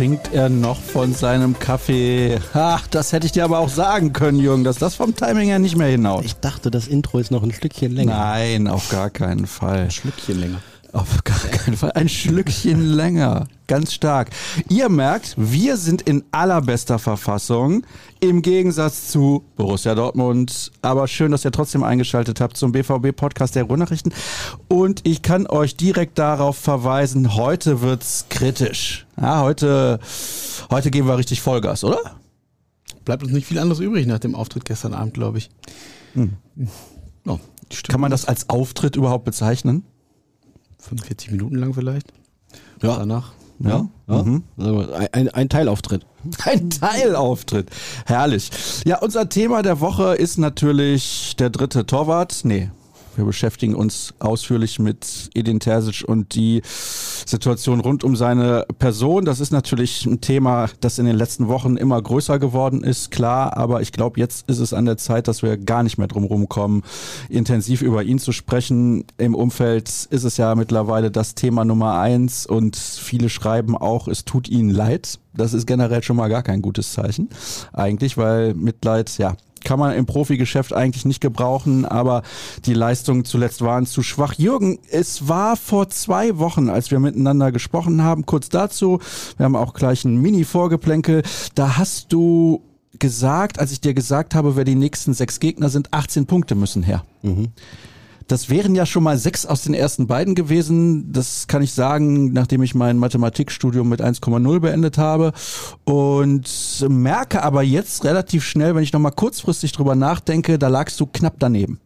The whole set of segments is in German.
Trinkt er noch von seinem Kaffee. Ach, das hätte ich dir aber auch sagen können, Jürgen, dass das vom Timing her nicht mehr hinaus. Ich dachte, das Intro ist noch ein Stückchen länger. Nein, auf gar keinen Fall. Ein Schlückchen länger. Auf gar keinen Fall. Ein Schlückchen länger. Ganz stark. Ihr merkt, wir sind in allerbester Verfassung. Im Gegensatz zu Borussia Dortmund. Aber schön, dass ihr trotzdem eingeschaltet habt zum BVB-Podcast der Ruhrnachrichten. Und ich kann euch direkt darauf verweisen, heute wird's kritisch. Ja, heute, heute geben wir richtig Vollgas, oder? Bleibt uns nicht viel anderes übrig nach dem Auftritt gestern Abend, glaube ich. Hm. Oh, kann man das als Auftritt überhaupt bezeichnen? 45 Minuten lang vielleicht. Ja. Danach. Ja. ja. Mhm. Ein, ein, Teilauftritt. Ein Teilauftritt. Herrlich. Ja, unser Thema der Woche ist natürlich der dritte Torwart. Nee, wir beschäftigen uns ausführlich mit Edin Terzic und die Situation rund um seine Person. Das ist natürlich ein Thema, das in den letzten Wochen immer größer geworden ist, klar. Aber ich glaube, jetzt ist es an der Zeit, dass wir gar nicht mehr drum rumkommen, intensiv über ihn zu sprechen. Im Umfeld ist es ja mittlerweile das Thema Nummer eins und viele schreiben auch, es tut ihnen leid. Das ist generell schon mal gar kein gutes Zeichen eigentlich, weil Mitleid, ja, kann man im Profigeschäft eigentlich nicht gebrauchen, aber die Leistungen zuletzt waren zu schwach. Jürgen, es war vor zwei Wochen, als wir miteinander gesprochen haben, kurz dazu, wir haben auch gleich ein Mini-Vorgeplänkel, da hast du gesagt, als ich dir gesagt habe, wer die nächsten sechs Gegner sind, 18 Punkte müssen her. Mhm. Das wären ja schon mal sechs aus den ersten beiden gewesen. Das kann ich sagen, nachdem ich mein Mathematikstudium mit 1,0 beendet habe. Und merke aber jetzt relativ schnell, wenn ich nochmal kurzfristig drüber nachdenke, da lagst du knapp daneben.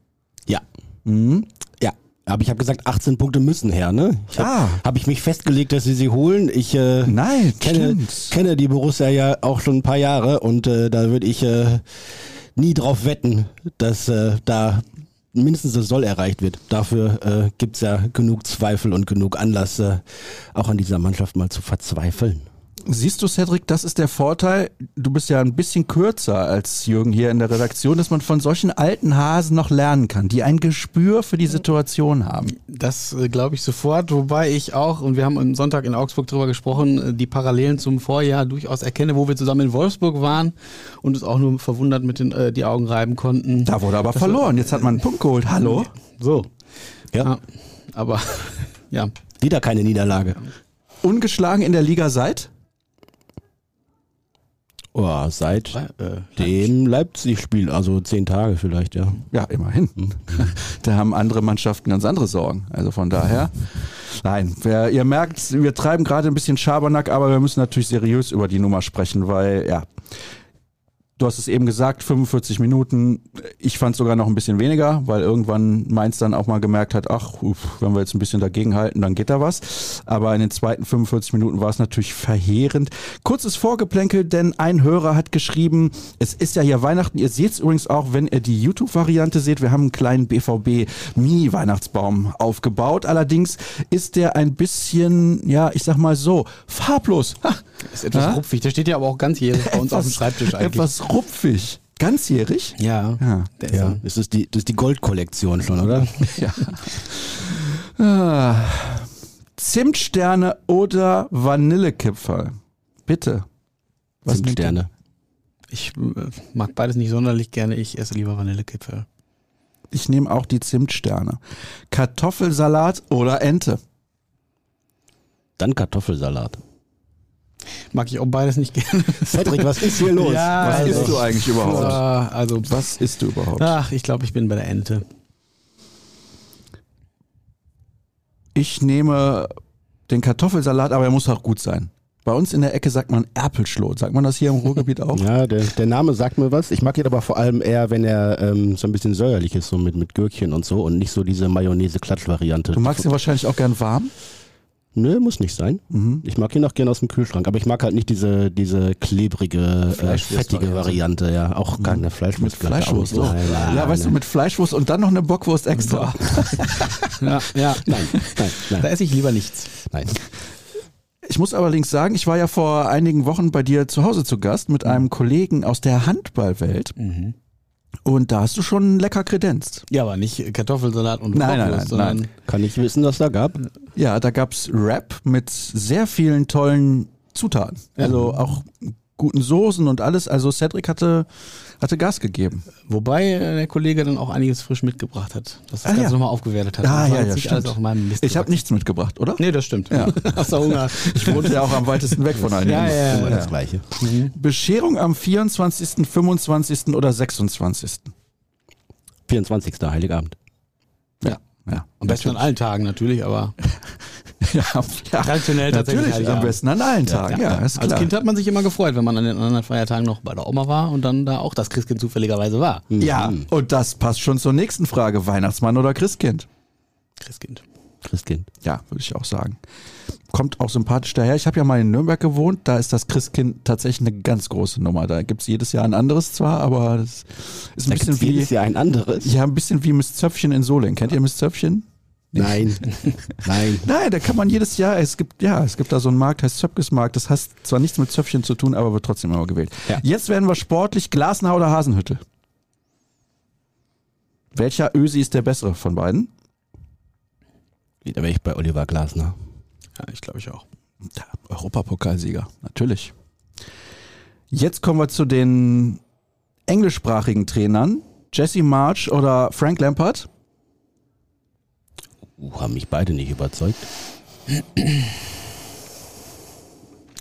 Ja. Mhm. Ja. Aber ich habe gesagt, 18 Punkte müssen her, ne? Ich habe ah. hab ich mich festgelegt, dass sie sie holen. Ich äh, Nein, kenne, kenne die Borussia ja auch schon ein paar Jahre und äh, da würde ich äh, nie drauf wetten, dass äh, da mindestens das Soll erreicht wird. Dafür äh, gibt es ja genug Zweifel und genug Anlass, äh, auch an dieser Mannschaft mal zu verzweifeln. Siehst du, Cedric, das ist der Vorteil. Du bist ja ein bisschen kürzer als Jürgen hier in der Redaktion, dass man von solchen alten Hasen noch lernen kann, die ein Gespür für die Situation haben. Das äh, glaube ich sofort, wobei ich auch, und wir haben am Sonntag in Augsburg drüber gesprochen, äh, die Parallelen zum Vorjahr durchaus erkenne, wo wir zusammen in Wolfsburg waren und es auch nur verwundert mit den äh, die Augen reiben konnten. Da wurde aber das verloren. Jetzt hat man einen Punkt geholt. Hallo? So. Ja. ja aber ja. Wieder keine Niederlage. Ungeschlagen in der Liga seit? Oh, seit äh, dem Leipzig-Spiel, also zehn Tage vielleicht, ja. Ja, immerhin. Hm. da haben andere Mannschaften ganz andere Sorgen. Also von daher, nein, wer, ihr merkt, wir treiben gerade ein bisschen Schabernack, aber wir müssen natürlich seriös über die Nummer sprechen, weil ja, Du hast es eben gesagt, 45 Minuten. Ich fand sogar noch ein bisschen weniger, weil irgendwann Mainz dann auch mal gemerkt hat, ach, wenn wir jetzt ein bisschen dagegen halten, dann geht da was. Aber in den zweiten 45 Minuten war es natürlich verheerend. Kurzes Vorgeplänkel, denn ein Hörer hat geschrieben, es ist ja hier Weihnachten. Ihr seht es übrigens auch, wenn ihr die YouTube-Variante seht. Wir haben einen kleinen BVB-Mini-Weihnachtsbaum aufgebaut. Allerdings ist der ein bisschen, ja, ich sag mal so, farblos. Ha. Ist etwas ja? rupfig. Der steht ja aber auch ganzjährig bei uns etwas, auf dem Schreibtisch eigentlich. Etwas rupfig. Ganzjährig? Ja. ja. ja. Das, ist die, das ist die Goldkollektion schon, oder? ja. Ah. Zimtsterne oder Vanillekipferl? Bitte. Was Zimtsterne. Ich äh, mag beides nicht sonderlich gerne. Ich esse lieber Vanillekipferl. Ich nehme auch die Zimtsterne. Kartoffelsalat oder Ente? Dann Kartoffelsalat. Mag ich auch beides nicht gerne. Cedric, was ist hier los? Ja, was also, isst du eigentlich überhaupt? Also, was isst du überhaupt? Ach, ich glaube, ich bin bei der Ente. Ich nehme den Kartoffelsalat, aber er muss auch gut sein. Bei uns in der Ecke sagt man Erpelschlot. Sagt man das hier im Ruhrgebiet auch? Ja, der, der Name sagt mir was. Ich mag ihn aber vor allem eher, wenn er ähm, so ein bisschen säuerlich ist, so mit, mit Gürkchen und so und nicht so diese Mayonnaise-Klatsch-Variante. Du magst ihn wahrscheinlich auch gern warm? Nö, muss nicht sein. Mhm. Ich mag ihn auch gerne aus dem Kühlschrank, aber ich mag halt nicht diese, diese klebrige, äh, fettige Variante, ja. Auch keine Fleischwurst. Mit Fleischwurst, oh. Ja, ja, weißt du, mit Fleischwurst und dann noch eine Bockwurst extra. ja, ja, nein, nein, nein. Da esse ich lieber nichts. Nein. Ich muss allerdings sagen, ich war ja vor einigen Wochen bei dir zu Hause zu Gast mit einem Kollegen aus der Handballwelt. Mhm. Und da hast du schon lecker kredenzt. Ja, aber nicht Kartoffelsalat und nein, nein, nein, nein. Kann ich wissen, was da gab? Ja, da gab's Rap mit sehr vielen tollen Zutaten. Also auch guten Soßen und alles. Also Cedric hatte, hatte Gas gegeben. Wobei äh, der Kollege dann auch einiges frisch mitgebracht hat, dass das Ah, Ganze ja. nochmal aufgewertet hat. Ah, ja, ja, stimmt. Ich habe nichts mitgebracht, oder? Nee, das stimmt. Ja. Du Hunger? Ich wohnte ja auch am weitesten weg von einigen. Ja, ja, ja. das Gleiche. Bescherung am 24., 25. oder 26. 24. Heiligabend. Ja. ja. Am besten an allen Tagen natürlich, aber Ja, ja. Traditionell tatsächlich Natürlich, am Heiligabend. besten an allen Tagen. Ja, ist klar. Als Kind hat man sich immer gefreut, wenn man an den anderen Feiertagen noch bei der Oma war und dann da auch das Christkind zufälligerweise war. ja, und das passt schon zur nächsten Frage. Weihnachtsmann oder Christkind? Christkind. Christkind. Ja, würde ich auch sagen. Kommt auch sympathisch daher. Ich habe ja mal in Nürnberg gewohnt, da ist das Christkind tatsächlich eine ganz große Nummer. Da gibt es jedes Jahr ein anderes zwar, aber das ist ein Da bisschen gibt's jedes wie. Jahr ein anderes. Ja, ein bisschen wie Miss Zöpfchen in Solingen. Kennt ihr Miss Zöpfchen? Nein. Nein. Nein, da kann man jedes Jahr, es gibt, ja, es gibt da so einen Markt, heißt Zöpkesmarkt. Das heißt zwar nichts mit Zöpfchen zu tun, aber wird trotzdem immer gewählt. Ja. Jetzt werden wir sportlich Glasner oder Hasenhütte. Welcher Ösi ist der bessere von beiden? Da wäre ich bei Oliver Glasner. Ja, ich glaube ich auch. Der Europapokalsieger, natürlich. Jetzt kommen wir zu den englischsprachigen Trainern. Jesse March oder Frank Lampard? Uh, haben mich beide nicht überzeugt.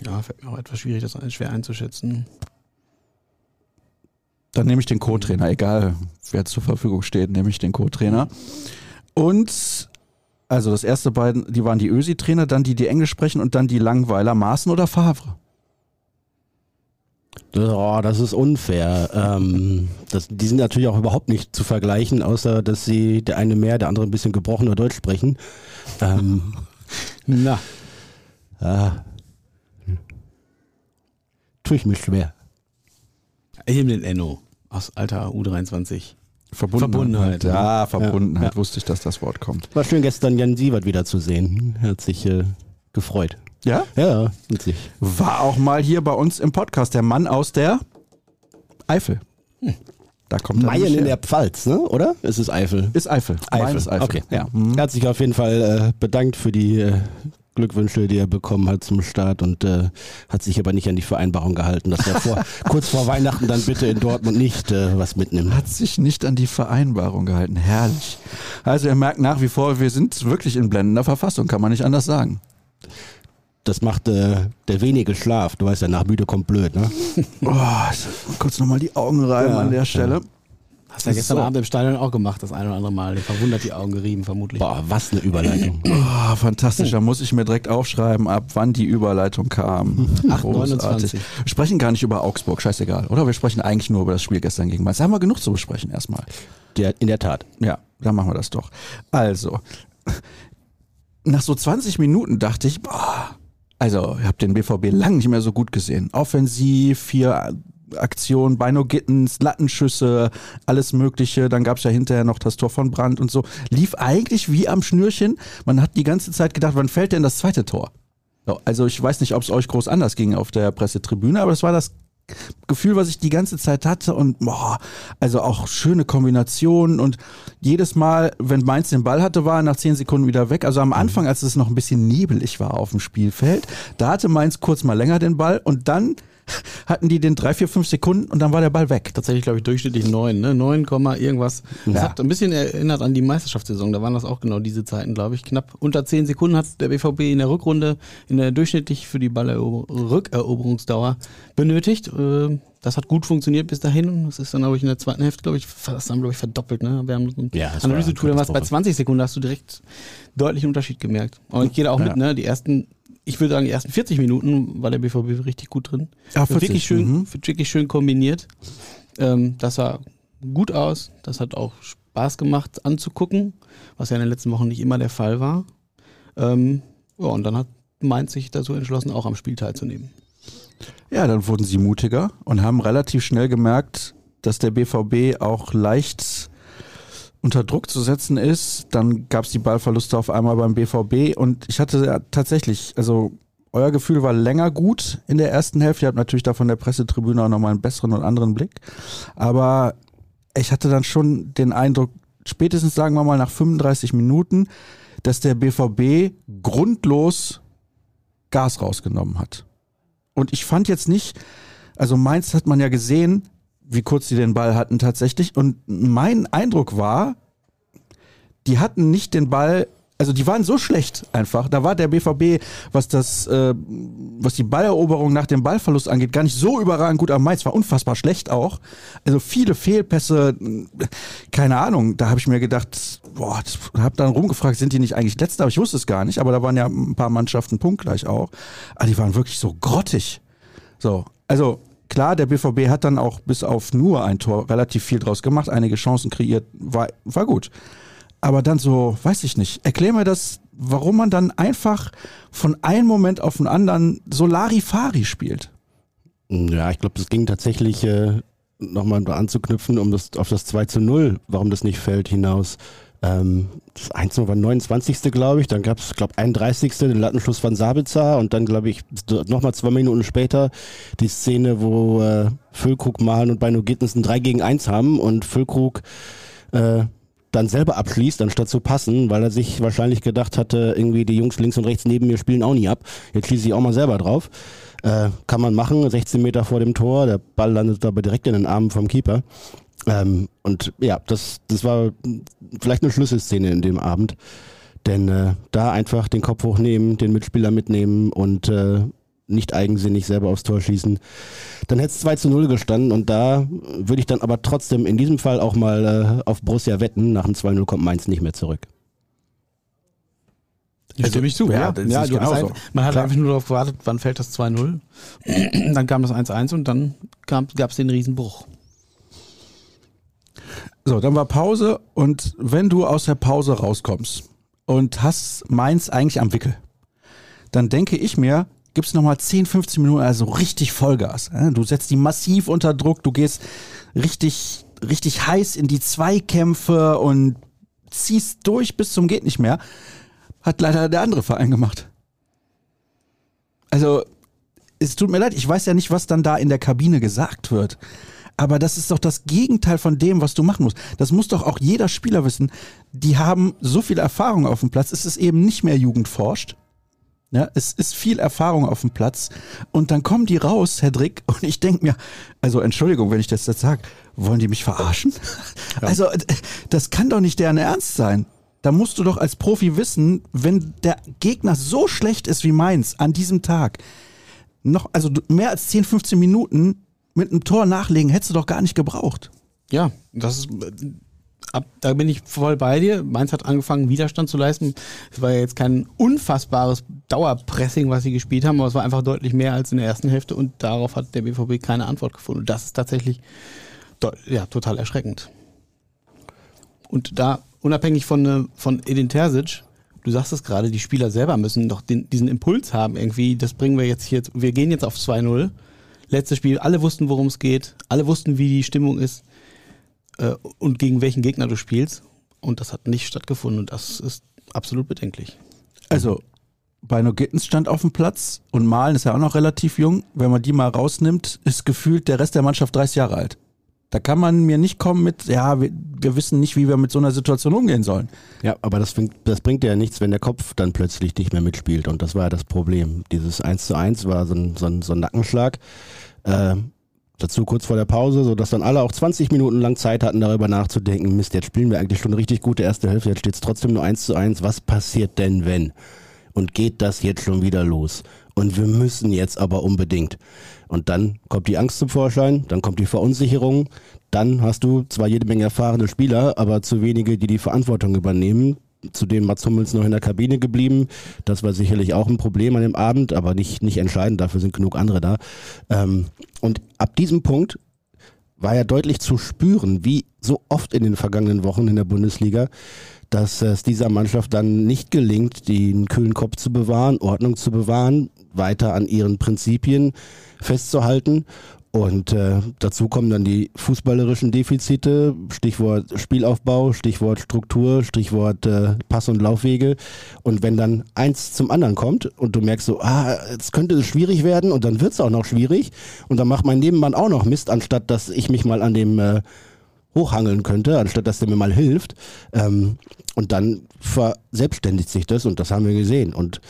Ja, fällt mir auch etwas schwierig, das schwer einzuschätzen. Dann nehme ich den Co-Trainer, egal wer zur Verfügung steht, nehme ich den Co-Trainer. Und also das erste beiden, die waren die Ösi-Trainer, dann die, die Englisch sprechen und dann die Langweiler, Maaßen oder Favre. Oh, das ist unfair. Ähm, das, die sind natürlich auch überhaupt nicht zu vergleichen, außer dass sie der eine mehr, der andere ein bisschen gebrochener Deutsch sprechen. Ähm, Na, ah, tue ich mir schwer. ich nehme den Enno aus alter U23. Verbundenheit. Verbundenheit, Ja, Verbundenheit. Ja. Wusste ich, dass das Wort kommt. War schön gestern Jan Sievert wieder zu sehen. Hat sich äh, gefreut. Ja? Ja, sich. War auch mal hier bei uns im Podcast der Mann aus der Eifel. Da kommt er Mayen in der Pfalz, ne? Oder? Es ist Eifel. Ist Eifel. Mayen ist Eifel. Okay, ja. Mhm. Er hat sich auf jeden Fall äh, bedankt für die äh, Glückwünsche, die er bekommen hat zum Start und äh, hat sich aber nicht an die Vereinbarung gehalten, dass er vor, kurz vor Weihnachten dann bitte in Dortmund nicht äh, was mitnimmt. Hat sich nicht an die Vereinbarung gehalten. Herrlich. Also ihr merkt nach wie vor, wir sind wirklich in blendender Verfassung, kann man nicht anders sagen. Das macht äh, der wenige Schlaf. Du weißt ja, nach müde kommt blöd, ne? Oh, kurz nochmal die Augen reiben Ja, an der Stelle. Hast du ja gestern So. Abend im Stadion auch gemacht, das eine oder andere Mal. Verwundert die Augen gerieben, vermutlich. Boah, was eine Überleitung. Oh, fantastisch, da muss ich mir direkt aufschreiben, ab wann die Überleitung kam. 8,29. Wir sprechen gar nicht über Augsburg, scheißegal, oder? Wir sprechen eigentlich nur über das Spiel gestern gegen Mainz. Da haben wir genug zu besprechen erstmal. Der, in der Tat. Ja, dann machen wir das doch. Also, nach so 20 Minuten dachte ich, boah, also ich habe den BVB lang nicht mehr so gut gesehen. Offensiv, vier Aktionen, Beino Gittens, Lattenschüsse, alles Mögliche. Dann gab's ja hinterher noch das Tor von Brandt und so. Lief eigentlich wie am Schnürchen. Man hat die ganze Zeit gedacht, wann fällt denn das zweite Tor? So, Also ich weiß nicht, ob es euch groß anders ging auf der Pressetribüne, aber das war das Gefühl, was ich die ganze Zeit hatte und boah, also auch schöne Kombinationen und jedes Mal, wenn Mainz den Ball hatte, war er nach zehn Sekunden wieder weg. Also am Anfang, als es noch ein bisschen nebelig war auf dem Spielfeld, da hatte Mainz kurz mal länger den Ball und dann hatten die den drei, vier, fünf Sekunden und dann war der Ball weg. Tatsächlich, glaube ich, durchschnittlich 9, ne? 9, Komma irgendwas. Das Ja. hat ein bisschen erinnert an die Meisterschaftssaison. Da waren das auch genau diese Zeiten, glaube ich. Knapp unter 10 Sekunden hat der BVB in der Rückrunde in der durchschnittlich für die Ballerrückeroberungsdauer benötigt. Äh, Das hat gut funktioniert bis dahin. Das ist dann, glaube ich, in der zweiten Hälfte, glaube ich, fast glaube ich, verdoppelt. Ne? Wir haben so ein Ja, Analysetool, dann war es bei Katastrophe. 20 Sekunden, hast du direkt deutlichen Unterschied gemerkt. Und ich gehe da auch Ja. mit, ne? Die ersten, ich würde sagen, die ersten 40 Minuten war der BVB richtig gut drin. Ja, 40, Wirklich schön, mhm. wirklich schön kombiniert. Ähm, das sah gut aus. Das hat auch Spaß gemacht anzugucken, was ja in den letzten Wochen nicht immer der Fall war. Ähm, ja, und dann hat Mainz sich dazu entschlossen, auch am Spiel teilzunehmen. Ja, dann wurden sie mutiger und haben relativ schnell gemerkt, dass der BVB auch leicht unter Druck zu setzen ist. Dann gab es die Ballverluste auf einmal beim BVB und ich hatte ja tatsächlich, also euer Gefühl war länger gut in der ersten Hälfte. Ihr habt natürlich da von der Pressetribüne auch nochmal einen besseren und anderen Blick. Aber ich hatte dann schon den Eindruck, spätestens sagen wir mal nach 35 Minuten, dass der BVB grundlos Gas rausgenommen hat. Und ich fand jetzt nicht, also Mainz hat man ja gesehen, wie kurz sie den Ball hatten tatsächlich. Und mein Eindruck war, die hatten nicht den Ball also die waren so schlecht einfach. Da war der BVB, was das, äh, was die Balleroberung nach dem Ballverlust angeht, gar nicht so überragend gut am Mainz. War unfassbar schlecht auch. Also viele Fehlpässe, keine Ahnung. Da habe ich mir gedacht, boah, habe dann rumgefragt, sind die nicht eigentlich letzte? Aber ich wusste es gar nicht. Aber da waren ja ein paar Mannschaften punktgleich auch. Aber die waren wirklich so grottig. So, also klar, der BVB hat dann auch bis auf nur ein Tor relativ viel draus gemacht, einige Chancen kreiert, war, war gut aber dann so, weiß ich nicht, erklär mir das, warum man dann einfach von einem Moment auf den anderen so Larifari spielt. Ja, ich glaube, es ging tatsächlich äh, nochmal anzuknüpfen, um das auf das 2 zu 0, warum das nicht fällt, hinaus. Ähm, das 1 war 29. glaube ich, dann gab es, glaube 31. den Lattenschluss von Sabitzer und dann, glaube ich, nochmal zwei Minuten später die Szene, wo äh, Füllkrug, Mahlen und Beino Gittens ein 3 gegen 1 haben und Füllkrug äh, dann selber abschließt, anstatt zu passen, weil er sich wahrscheinlich gedacht hatte, irgendwie die Jungs links und rechts neben mir spielen auch nie ab. Jetzt schließe ich auch mal selber drauf. Äh, kann man machen, 16 Meter vor dem Tor, der Ball landet aber direkt in den Armen vom Keeper. Ähm, und ja, das, das war vielleicht eine Schlüsselszene in dem Abend. Denn äh, da einfach den Kopf hochnehmen, den Mitspieler mitnehmen und äh, nicht eigensinnig selber aufs Tor schießen. Dann hätte es 2 zu 0 gestanden und da würde ich dann aber trotzdem in diesem Fall auch mal äh, auf Borussia wetten. Nach dem 2-0 kommt Mainz nicht mehr zurück. Ich stimme ich zu. Ja, das ja, ist genauso. Ein, man hat Klar. einfach nur darauf gewartet, wann fällt das 2-0. dann kam das 1-1 und dann gab es den Riesenbruch. So, dann war Pause und wenn du aus der Pause rauskommst und hast Mainz eigentlich am Wickel, dann denke ich mir, gibst nochmal 10, 15 Minuten, also richtig Vollgas. Du setzt die massiv unter Druck, du gehst richtig, richtig heiß in die Zweikämpfe und ziehst durch bis zum geht nicht mehr. Hat leider der andere Verein gemacht. Also, es tut mir leid, ich weiß ja nicht, was dann da in der Kabine gesagt wird. Aber das ist doch das Gegenteil von dem, was du machen musst. Das muss doch auch jeder Spieler wissen. Die haben so viel Erfahrung auf dem Platz. Es ist eben nicht mehr Jugendforscht. Ja, es ist viel Erfahrung auf dem Platz. Und dann kommen die raus, Herr Drick, und ich denke mir, also Entschuldigung, wenn ich das jetzt sage, wollen die mich verarschen? Ja. Also, das kann doch nicht deren Ernst sein. Da musst du doch als Profi wissen, wenn der Gegner so schlecht ist wie meins an diesem Tag, noch, also mehr als 10, 15 Minuten mit einem Tor nachlegen, hättest du doch gar nicht gebraucht. Ja, das ist ab, da bin ich voll bei dir. Mainz hat angefangen, Widerstand zu leisten. Es war ja jetzt kein unfassbares Dauerpressing, was sie gespielt haben, aber es war einfach deutlich mehr als in der ersten Hälfte und darauf hat der BVB keine Antwort gefunden. Und das ist tatsächlich ja, total erschreckend. Und da, unabhängig von, äh, von Edin Terzic, du sagst es gerade, die Spieler selber müssen doch den, diesen Impuls haben irgendwie, das bringen wir jetzt hier, wir gehen jetzt auf 2-0. Letztes Spiel, alle wussten, worum es geht, alle wussten, wie die Stimmung ist äh, und gegen welchen Gegner du spielst. Und das hat nicht stattgefunden und das ist absolut bedenklich. Also, Beino Gittens stand auf dem Platz und Malen ist ja auch noch relativ jung. Wenn man die mal rausnimmt, ist gefühlt der Rest der Mannschaft 30 Jahre alt. Da kann man mir nicht kommen mit, ja, wir, wir, wissen nicht, wie wir mit so einer Situation umgehen sollen. Ja, aber das, das bringt ja nichts, wenn der Kopf dann plötzlich nicht mehr mitspielt. Und das war ja das Problem. Dieses 1 zu 1 war so ein, so ein, so ein Nackenschlag. Äh, Dazu kurz vor der Pause, sodass dann alle auch 20 Minuten lang Zeit hatten, darüber nachzudenken, Mist, jetzt spielen wir eigentlich schon richtig gute erste Hälfte, jetzt steht es trotzdem nur 1 zu 1, was passiert denn wenn? Und geht das jetzt schon wieder los? Und wir müssen jetzt aber unbedingt. Und dann kommt die Angst zum Vorschein, dann kommt die Verunsicherung, dann hast du zwar jede Menge erfahrene Spieler, aber zu wenige, die die Verantwortung übernehmen. Zudem Mats Hummels noch in der Kabine geblieben. Das war sicherlich auch ein Problem an dem Abend, aber nicht, nicht entscheidend. Dafür sind genug andere da. Ähm, und ab diesem Punkt war ja deutlich zu spüren, wie so oft in den vergangenen Wochen in der Bundesliga, dass es dieser Mannschaft dann nicht gelingt, den kühlen Kopf zu bewahren, Ordnung zu bewahren, weiter an ihren Prinzipien festzuhalten und äh, dazu kommen dann die fußballerischen Defizite, Stichwort Spielaufbau, Stichwort Struktur, Stichwort äh, Pass- und Laufwege. Und wenn dann eins zum anderen kommt und du merkst so, ah, jetzt könnte es schwierig werden und dann wird es auch noch schwierig und dann macht mein Nebenmann auch noch Mist, anstatt dass ich mich mal an dem äh, hochhangeln könnte, anstatt dass der mir mal hilft. Ähm, und dann verselbstständigt sich das und das haben wir gesehen. Und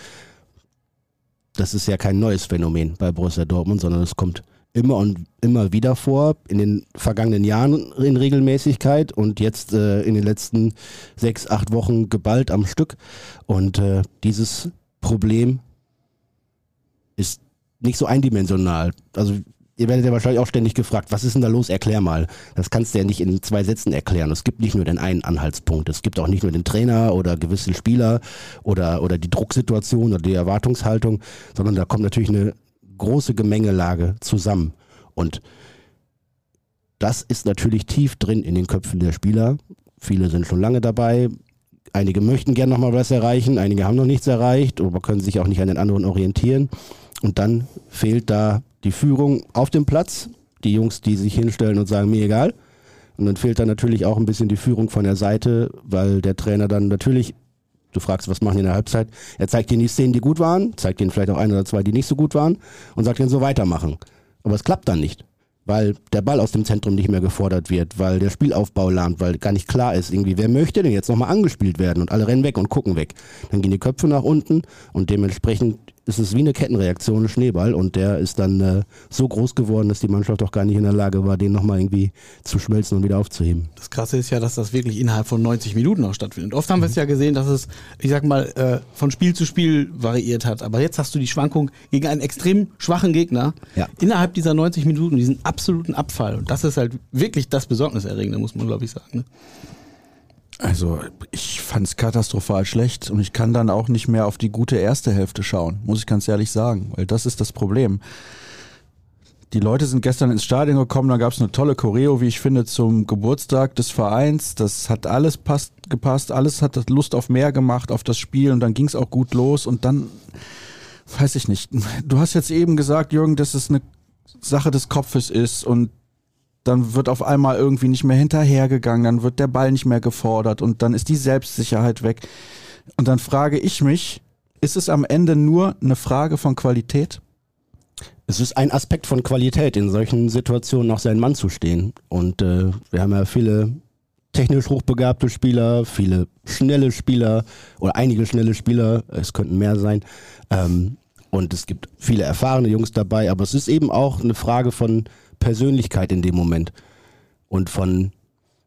das ist ja kein neues Phänomen bei Borussia Dortmund, sondern es kommt immer und immer wieder vor, in den vergangenen Jahren in Regelmäßigkeit und jetzt äh, in den letzten sechs, acht Wochen geballt am Stück. Und äh, dieses Problem ist nicht so eindimensional. Also ihr werdet ja wahrscheinlich auch ständig gefragt, was ist denn da los? Erklär mal. Das kannst du ja nicht in zwei Sätzen erklären. Es gibt nicht nur den einen Anhaltspunkt. Es gibt auch nicht nur den Trainer oder gewisse Spieler oder, oder die Drucksituation oder die Erwartungshaltung, sondern da kommt natürlich eine große Gemengelage zusammen. Und das ist natürlich tief drin in den Köpfen der Spieler. Viele sind schon lange dabei. Einige möchten gerne nochmal was erreichen, einige haben noch nichts erreicht, aber können sich auch nicht an den anderen orientieren. Und dann fehlt da die Führung auf dem Platz, die Jungs, die sich hinstellen und sagen, mir egal. Und dann fehlt da natürlich auch ein bisschen die Führung von der Seite, weil der Trainer dann natürlich Du fragst, was machen die in der Halbzeit? Er zeigt ihnen die Szenen, die gut waren, zeigt ihnen vielleicht auch ein oder zwei, die nicht so gut waren und sagt ihnen so weitermachen. Aber es klappt dann nicht, weil der Ball aus dem Zentrum nicht mehr gefordert wird, weil der Spielaufbau lahmt, weil gar nicht klar ist, irgendwie, wer möchte denn jetzt nochmal angespielt werden und alle rennen weg und gucken weg. Dann gehen die Köpfe nach unten und dementsprechend ist es wie eine Kettenreaktion, ein Schneeball und der ist dann äh, so groß geworden, dass die Mannschaft auch gar nicht in der Lage war, den nochmal irgendwie zu schmelzen und wieder aufzuheben. Das Krasse ist ja, dass das wirklich innerhalb von 90 Minuten auch stattfindet. Oft haben wir es ja gesehen, dass es, ich sag mal, äh, von Spiel zu Spiel variiert hat. Aber jetzt hast du die Schwankung gegen einen extrem schwachen Gegner Ja. innerhalb dieser 90 Minuten, diesen absoluten Abfall. Und das ist halt wirklich das Besorgniserregende, muss man glaube ich sagen. Ne? Also ich fand es katastrophal schlecht und ich kann dann auch nicht mehr auf die gute erste Hälfte schauen, muss ich ganz ehrlich sagen, weil das ist das Problem. Die Leute sind gestern ins Stadion gekommen, da gab es eine tolle Choreo, wie ich finde, zum Geburtstag des Vereins. Das hat alles passt, gepasst, alles hat Lust auf mehr gemacht, auf das Spiel und dann ging es auch gut los und dann, weiß ich nicht. Du hast jetzt eben gesagt, Jürgen, dass es eine Sache des Kopfes ist und dann wird auf einmal irgendwie nicht mehr hinterhergegangen, dann wird der Ball nicht mehr gefordert und dann ist die Selbstsicherheit weg. Und dann frage ich mich, ist es am Ende nur eine Frage von Qualität? Es ist ein Aspekt von Qualität, in solchen Situationen auch seinen Mann zu stehen. Und äh, wir haben ja viele technisch hochbegabte Spieler, viele schnelle Spieler oder einige schnelle Spieler, es könnten mehr sein. Ähm, und es gibt viele erfahrene Jungs dabei, aber es ist eben auch eine Frage von Persönlichkeit in dem Moment und von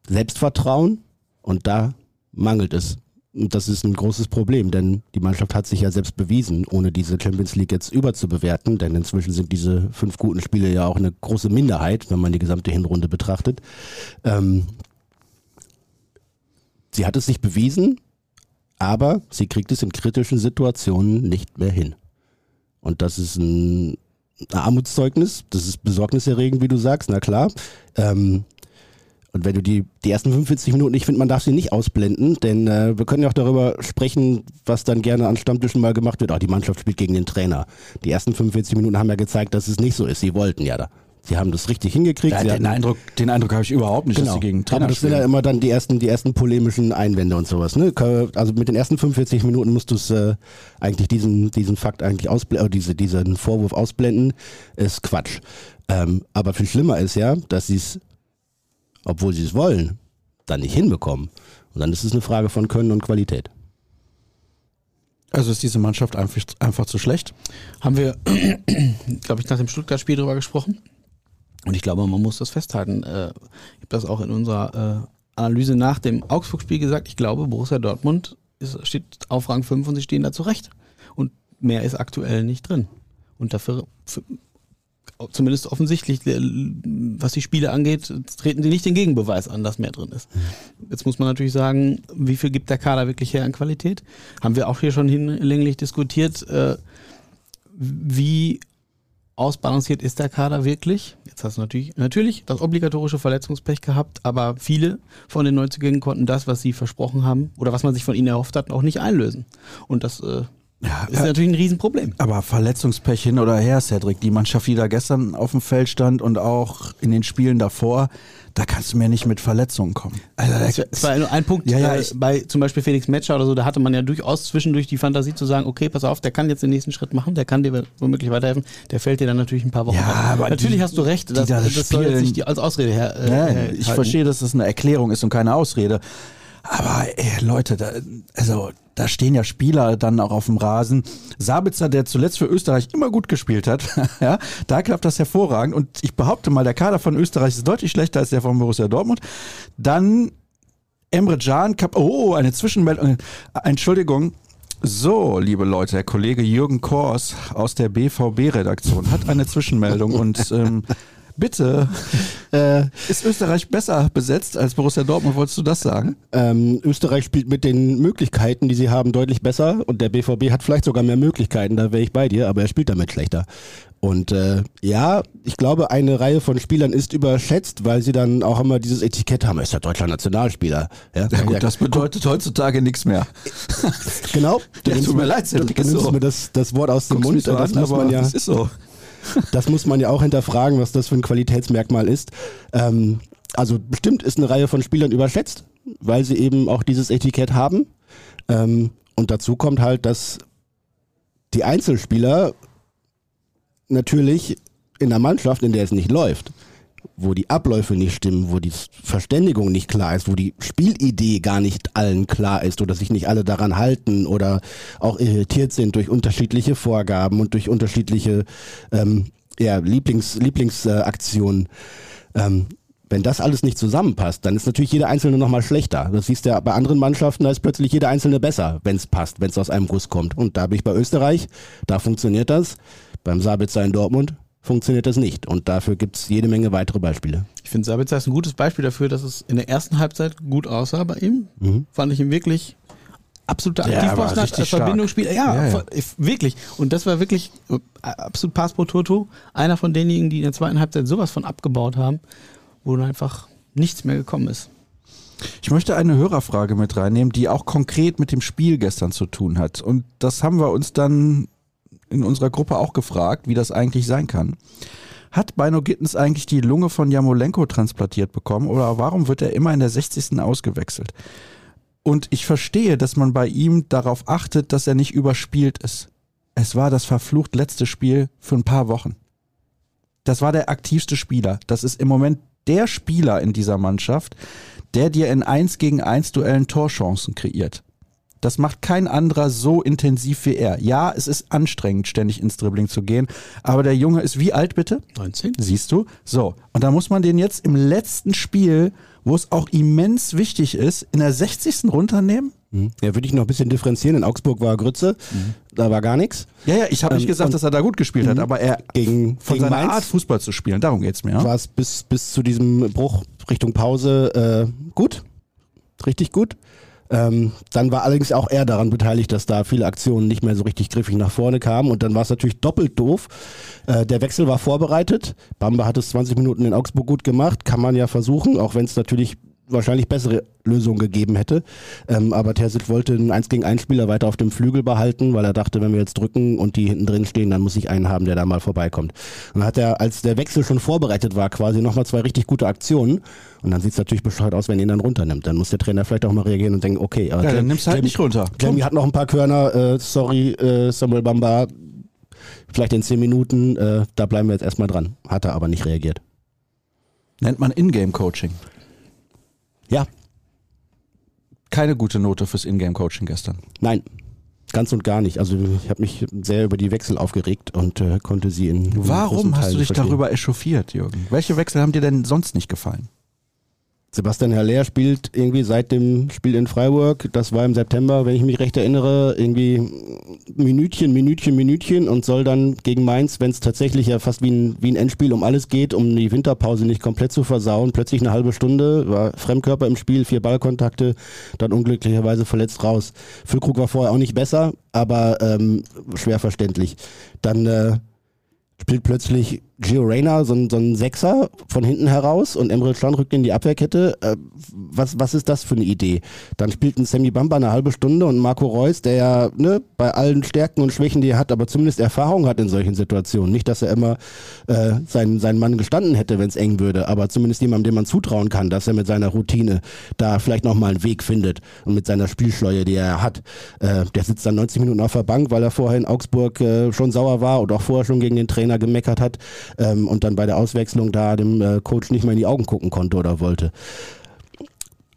Selbstvertrauen. Und da mangelt es. Und das ist ein großes Problem, denn die Mannschaft hat sich ja selbst bewiesen, ohne diese Champions League jetzt überzubewerten, denn inzwischen sind diese fünf guten Spiele ja auch eine große Minderheit, wenn man die gesamte Hinrunde betrachtet. Ähm, sie hat es sich bewiesen, aber sie kriegt es in kritischen Situationen nicht mehr hin. Und das ist ein Armutszeugnis, das ist besorgniserregend, wie du sagst, na klar. Ähm, und wenn du die, die ersten 45 Minuten, ich finde, man darf sie nicht ausblenden, denn äh, wir können ja auch darüber sprechen, was dann gerne an Stammtischen mal gemacht wird. Auch die Mannschaft spielt gegen den Trainer. Die ersten 45 Minuten haben ja gezeigt, dass es nicht so ist. Sie wollten ja da. Sie haben das richtig hingekriegt. Ja, den, hatten- Eindruck, den Eindruck habe ich überhaupt nicht, dass sie gegen aber Trainer das sind ja immer dann die ersten, die ersten polemischen Einwände und sowas. Ne? Also mit den ersten 45 Minuten musst du es äh, eigentlich diesen, diesen Fakt eigentlich ausblenden, äh, diese, diesen Vorwurf ausblenden, ist Quatsch. Ähm, aber viel schlimmer ist ja, dass sie es, obwohl sie es wollen, dann nicht hinbekommen. Und dann ist es eine Frage von Können und Qualität. Also ist diese Mannschaft einfach, einfach zu schlecht? Haben wir, glaube ich, nach dem Stuttgart-Spiel drüber gesprochen. Und ich glaube, man muss das festhalten. Äh, ich habe das auch in unserer äh, Analyse nach dem Augsburg-Spiel gesagt. Ich glaube, Borussia Dortmund ist, steht auf Rang 5 und sie stehen da zurecht. Und mehr ist aktuell nicht drin. Und dafür, für, zumindest offensichtlich, äh, was die Spiele angeht, treten sie nicht den Gegenbeweis an, dass mehr drin ist. Jetzt muss man natürlich sagen, wie viel gibt der Kader wirklich her an Qualität? Haben wir auch hier schon hinlänglich diskutiert. Wie ausbalanciert ist der Kader wirklich? Jetzt hast du natürlich, natürlich das obligatorische Verletzungspech gehabt, aber viele von den Neuzugängen konnten das, was sie versprochen haben oder was man sich von ihnen erhofft hat, auch nicht einlösen. Und das äh, Ja, ist natürlich ein Riesenproblem. Aber Verletzungspech hin oder her, Cedric. Die Mannschaft, die da gestern auf dem Feld stand und auch in den Spielen davor, da kannst du mir nicht mit Verletzungen kommen. Also, Das war- Das war nur ein Punkt Ja, ja, äh, bei zum Beispiel Felix Metscher oder so, da hatte man ja durchaus zwischendurch die Fantasie zu sagen, okay, pass auf, der kann jetzt den nächsten Schritt machen, der kann dir womöglich weiterhelfen, der fällt dir dann natürlich ein paar Wochen Ja, aber Natürlich die- hast du recht, die das, da das soll jetzt nicht die, als Ausrede her. Äh, Ja, ich halten. verstehe, dass das eine Erklärung ist und keine Ausrede. Aber ey, Leute, da, also da stehen ja Spieler dann auch auf dem Rasen. Sabitzer, der zuletzt für Österreich immer gut gespielt hat, ja, da klappt das hervorragend. Und ich behaupte mal, der Kader von Österreich ist deutlich schlechter als der von Borussia Dortmund. Dann Emre Can, oh, eine Zwischenmeldung. Entschuldigung, so, liebe Leute, der Kollege Jürgen Kors aus der BVB-Redaktion hat eine Zwischenmeldung und ähm, bitte, äh, ist Österreich besser besetzt als Borussia Dortmund? Wolltest du das sagen? Ähm, Österreich spielt mit den Möglichkeiten, die sie haben, deutlich besser und der BVB hat vielleicht sogar mehr Möglichkeiten, da wäre ich bei dir, aber er spielt damit schlechter. Und äh, ja, ich glaube, eine Reihe von Spielern ist überschätzt, weil sie dann auch immer dieses Etikett haben. Er ist ja deutscher Nationalspieler. Ja, ja gut, das bedeutet heutzutage nichts mehr. genau. Du ja, tut mir leid, du, du nimmst so. mir das, das Wort aus dem Guckst Mund. Das an, muss man ja. Das ist so. Das muss man ja auch hinterfragen, was das für ein Qualitätsmerkmal ist. Ähm, also bestimmt ist eine Reihe von Spielern überschätzt, weil sie eben auch dieses Etikett haben. Ähm, und dazu kommt halt, dass die Einzelspieler natürlich in einer Mannschaft, in der es nicht läuft, wo die Abläufe nicht stimmen, wo die Verständigung nicht klar ist, wo die Spielidee gar nicht allen klar ist oder sich nicht alle daran halten oder auch irritiert sind durch unterschiedliche Vorgaben und durch unterschiedliche ähm, ja, Lieblings, Lieblingsaktionen. Äh, ähm, wenn das alles nicht zusammenpasst, dann ist natürlich jeder Einzelne nochmal schlechter. Das siehst du ja bei anderen Mannschaften, da ist plötzlich jeder Einzelne besser, wenn es passt, wenn es aus einem Guss kommt. Und da bin ich bei Österreich, da funktioniert das. Beim Sabitzer in Dortmund funktioniert das nicht. Und dafür gibt es jede Menge weitere Beispiele. Ich finde, Sabitzer ist ein gutes Beispiel dafür, dass es in der ersten Halbzeit gut aussah bei ihm. Mhm. Fand ich ihn wirklich absoluter Aktivposten hat, als Verbindungsspieler. Ja, ja, ja, wirklich. Und das war wirklich äh, absolut Pass pro Toto. Einer von denjenigen, die in der zweiten Halbzeit sowas von abgebaut haben, wo dann einfach nichts mehr gekommen ist. Ich möchte eine Hörerfrage mit reinnehmen, die auch konkret mit dem Spiel gestern zu tun hat. Und das haben wir uns dann in unserer Gruppe auch gefragt, wie das eigentlich sein kann. Hat Beino Gittens eigentlich die Lunge von Jamolenko transplantiert bekommen oder warum wird er immer in der 60. ausgewechselt? Und ich verstehe, dass man bei ihm darauf achtet, dass er nicht überspielt ist. Es war das verflucht letzte Spiel für ein paar Wochen. Das war der aktivste Spieler. Das ist im Moment der Spieler in dieser Mannschaft, der dir in 1 gegen 1 Duellen Torchancen kreiert. Das macht kein anderer so intensiv wie er. Ja, es ist anstrengend, ständig ins Dribbling zu gehen, aber der Junge ist wie alt bitte? 19. Siehst du? So. Und da muss man den jetzt im letzten Spiel, wo es auch immens wichtig ist, in der 60. runternehmen? Mhm. Ja, würde ich noch ein bisschen differenzieren. In Augsburg war Grütze, mhm. da war gar nichts. Ja, ja, ich habe nicht ähm, gesagt, dass er da gut gespielt hat, mhm. aber er gegen, von gegen seiner Mainz Art Fußball zu spielen, darum geht's mir. Ja? War es bis, bis zu diesem Bruch Richtung Pause äh, gut, richtig gut. Ähm, dann war allerdings auch er daran beteiligt, dass da viele Aktionen nicht mehr so richtig griffig nach vorne kamen. Und dann war es natürlich doppelt doof. Äh, der Wechsel war vorbereitet. Bamba hat es 20 Minuten in Augsburg gut gemacht. Kann man ja versuchen, auch wenn es natürlich wahrscheinlich bessere Lösungen gegeben hätte. Ähm, aber Terzic wollte einen 1 gegen 1 Spieler weiter auf dem Flügel behalten, weil er dachte, wenn wir jetzt drücken und die hinten drin stehen, dann muss ich einen haben, der da mal vorbeikommt. Und dann hat er, als der Wechsel schon vorbereitet war, quasi nochmal zwei richtig gute Aktionen. Und dann sieht es natürlich bescheuert aus, wenn er ihn dann runternimmt. Dann muss der Trainer vielleicht auch mal reagieren und denken, okay, aber ja, dann nimmst du halt nicht runter. Clemmy hat noch ein paar Körner, äh, sorry, äh, Samuel Bamba, vielleicht in zehn Minuten, äh, da bleiben wir jetzt erstmal dran. Hat er aber nicht reagiert. Nennt man Ingame-Coaching. Ja. Keine gute Note fürs Ingame-Coaching gestern. Nein, ganz und gar nicht. Also ich habe mich sehr über die Wechsel aufgeregt und äh, konnte sie in. Warum hast du dich verstehen. darüber echauffiert, Jürgen? Welche Wechsel haben dir denn sonst nicht gefallen? Sebastian Haller spielt irgendwie seit dem Spiel in Freiburg, das war im September, wenn ich mich recht erinnere, irgendwie Minütchen, Minütchen, Minütchen und soll dann gegen Mainz, wenn es tatsächlich ja fast wie ein, wie ein Endspiel um alles geht, um die Winterpause nicht komplett zu versauen, plötzlich eine halbe Stunde, war Fremdkörper im Spiel, vier Ballkontakte, dann unglücklicherweise verletzt raus. Füllkrug war vorher auch nicht besser, aber ähm, schwer verständlich. Dann äh, spielt plötzlich Gio Reyna, so ein, so ein Sechser von hinten heraus und Emre Can rückt in die Abwehrkette. Äh, was, was ist das für eine Idee? Dann spielt ein Sammy Bamba eine halbe Stunde und Marco Reus, der ja ne, bei allen Stärken und Schwächen, die er hat, aber zumindest Erfahrung hat in solchen Situationen. Nicht, dass er immer äh, seinen, seinen Mann gestanden hätte, wenn es eng würde, aber zumindest jemandem, dem man zutrauen kann, dass er mit seiner Routine da vielleicht nochmal einen Weg findet und mit seiner Spielschleue, die er hat. Äh, der sitzt dann 90 Minuten auf der Bank, weil er vorher in Augsburg äh, schon sauer war und auch vorher schon gegen den Trainer gemeckert hat ähm, und dann bei der Auswechslung da dem äh, Coach nicht mehr in die Augen gucken konnte oder wollte.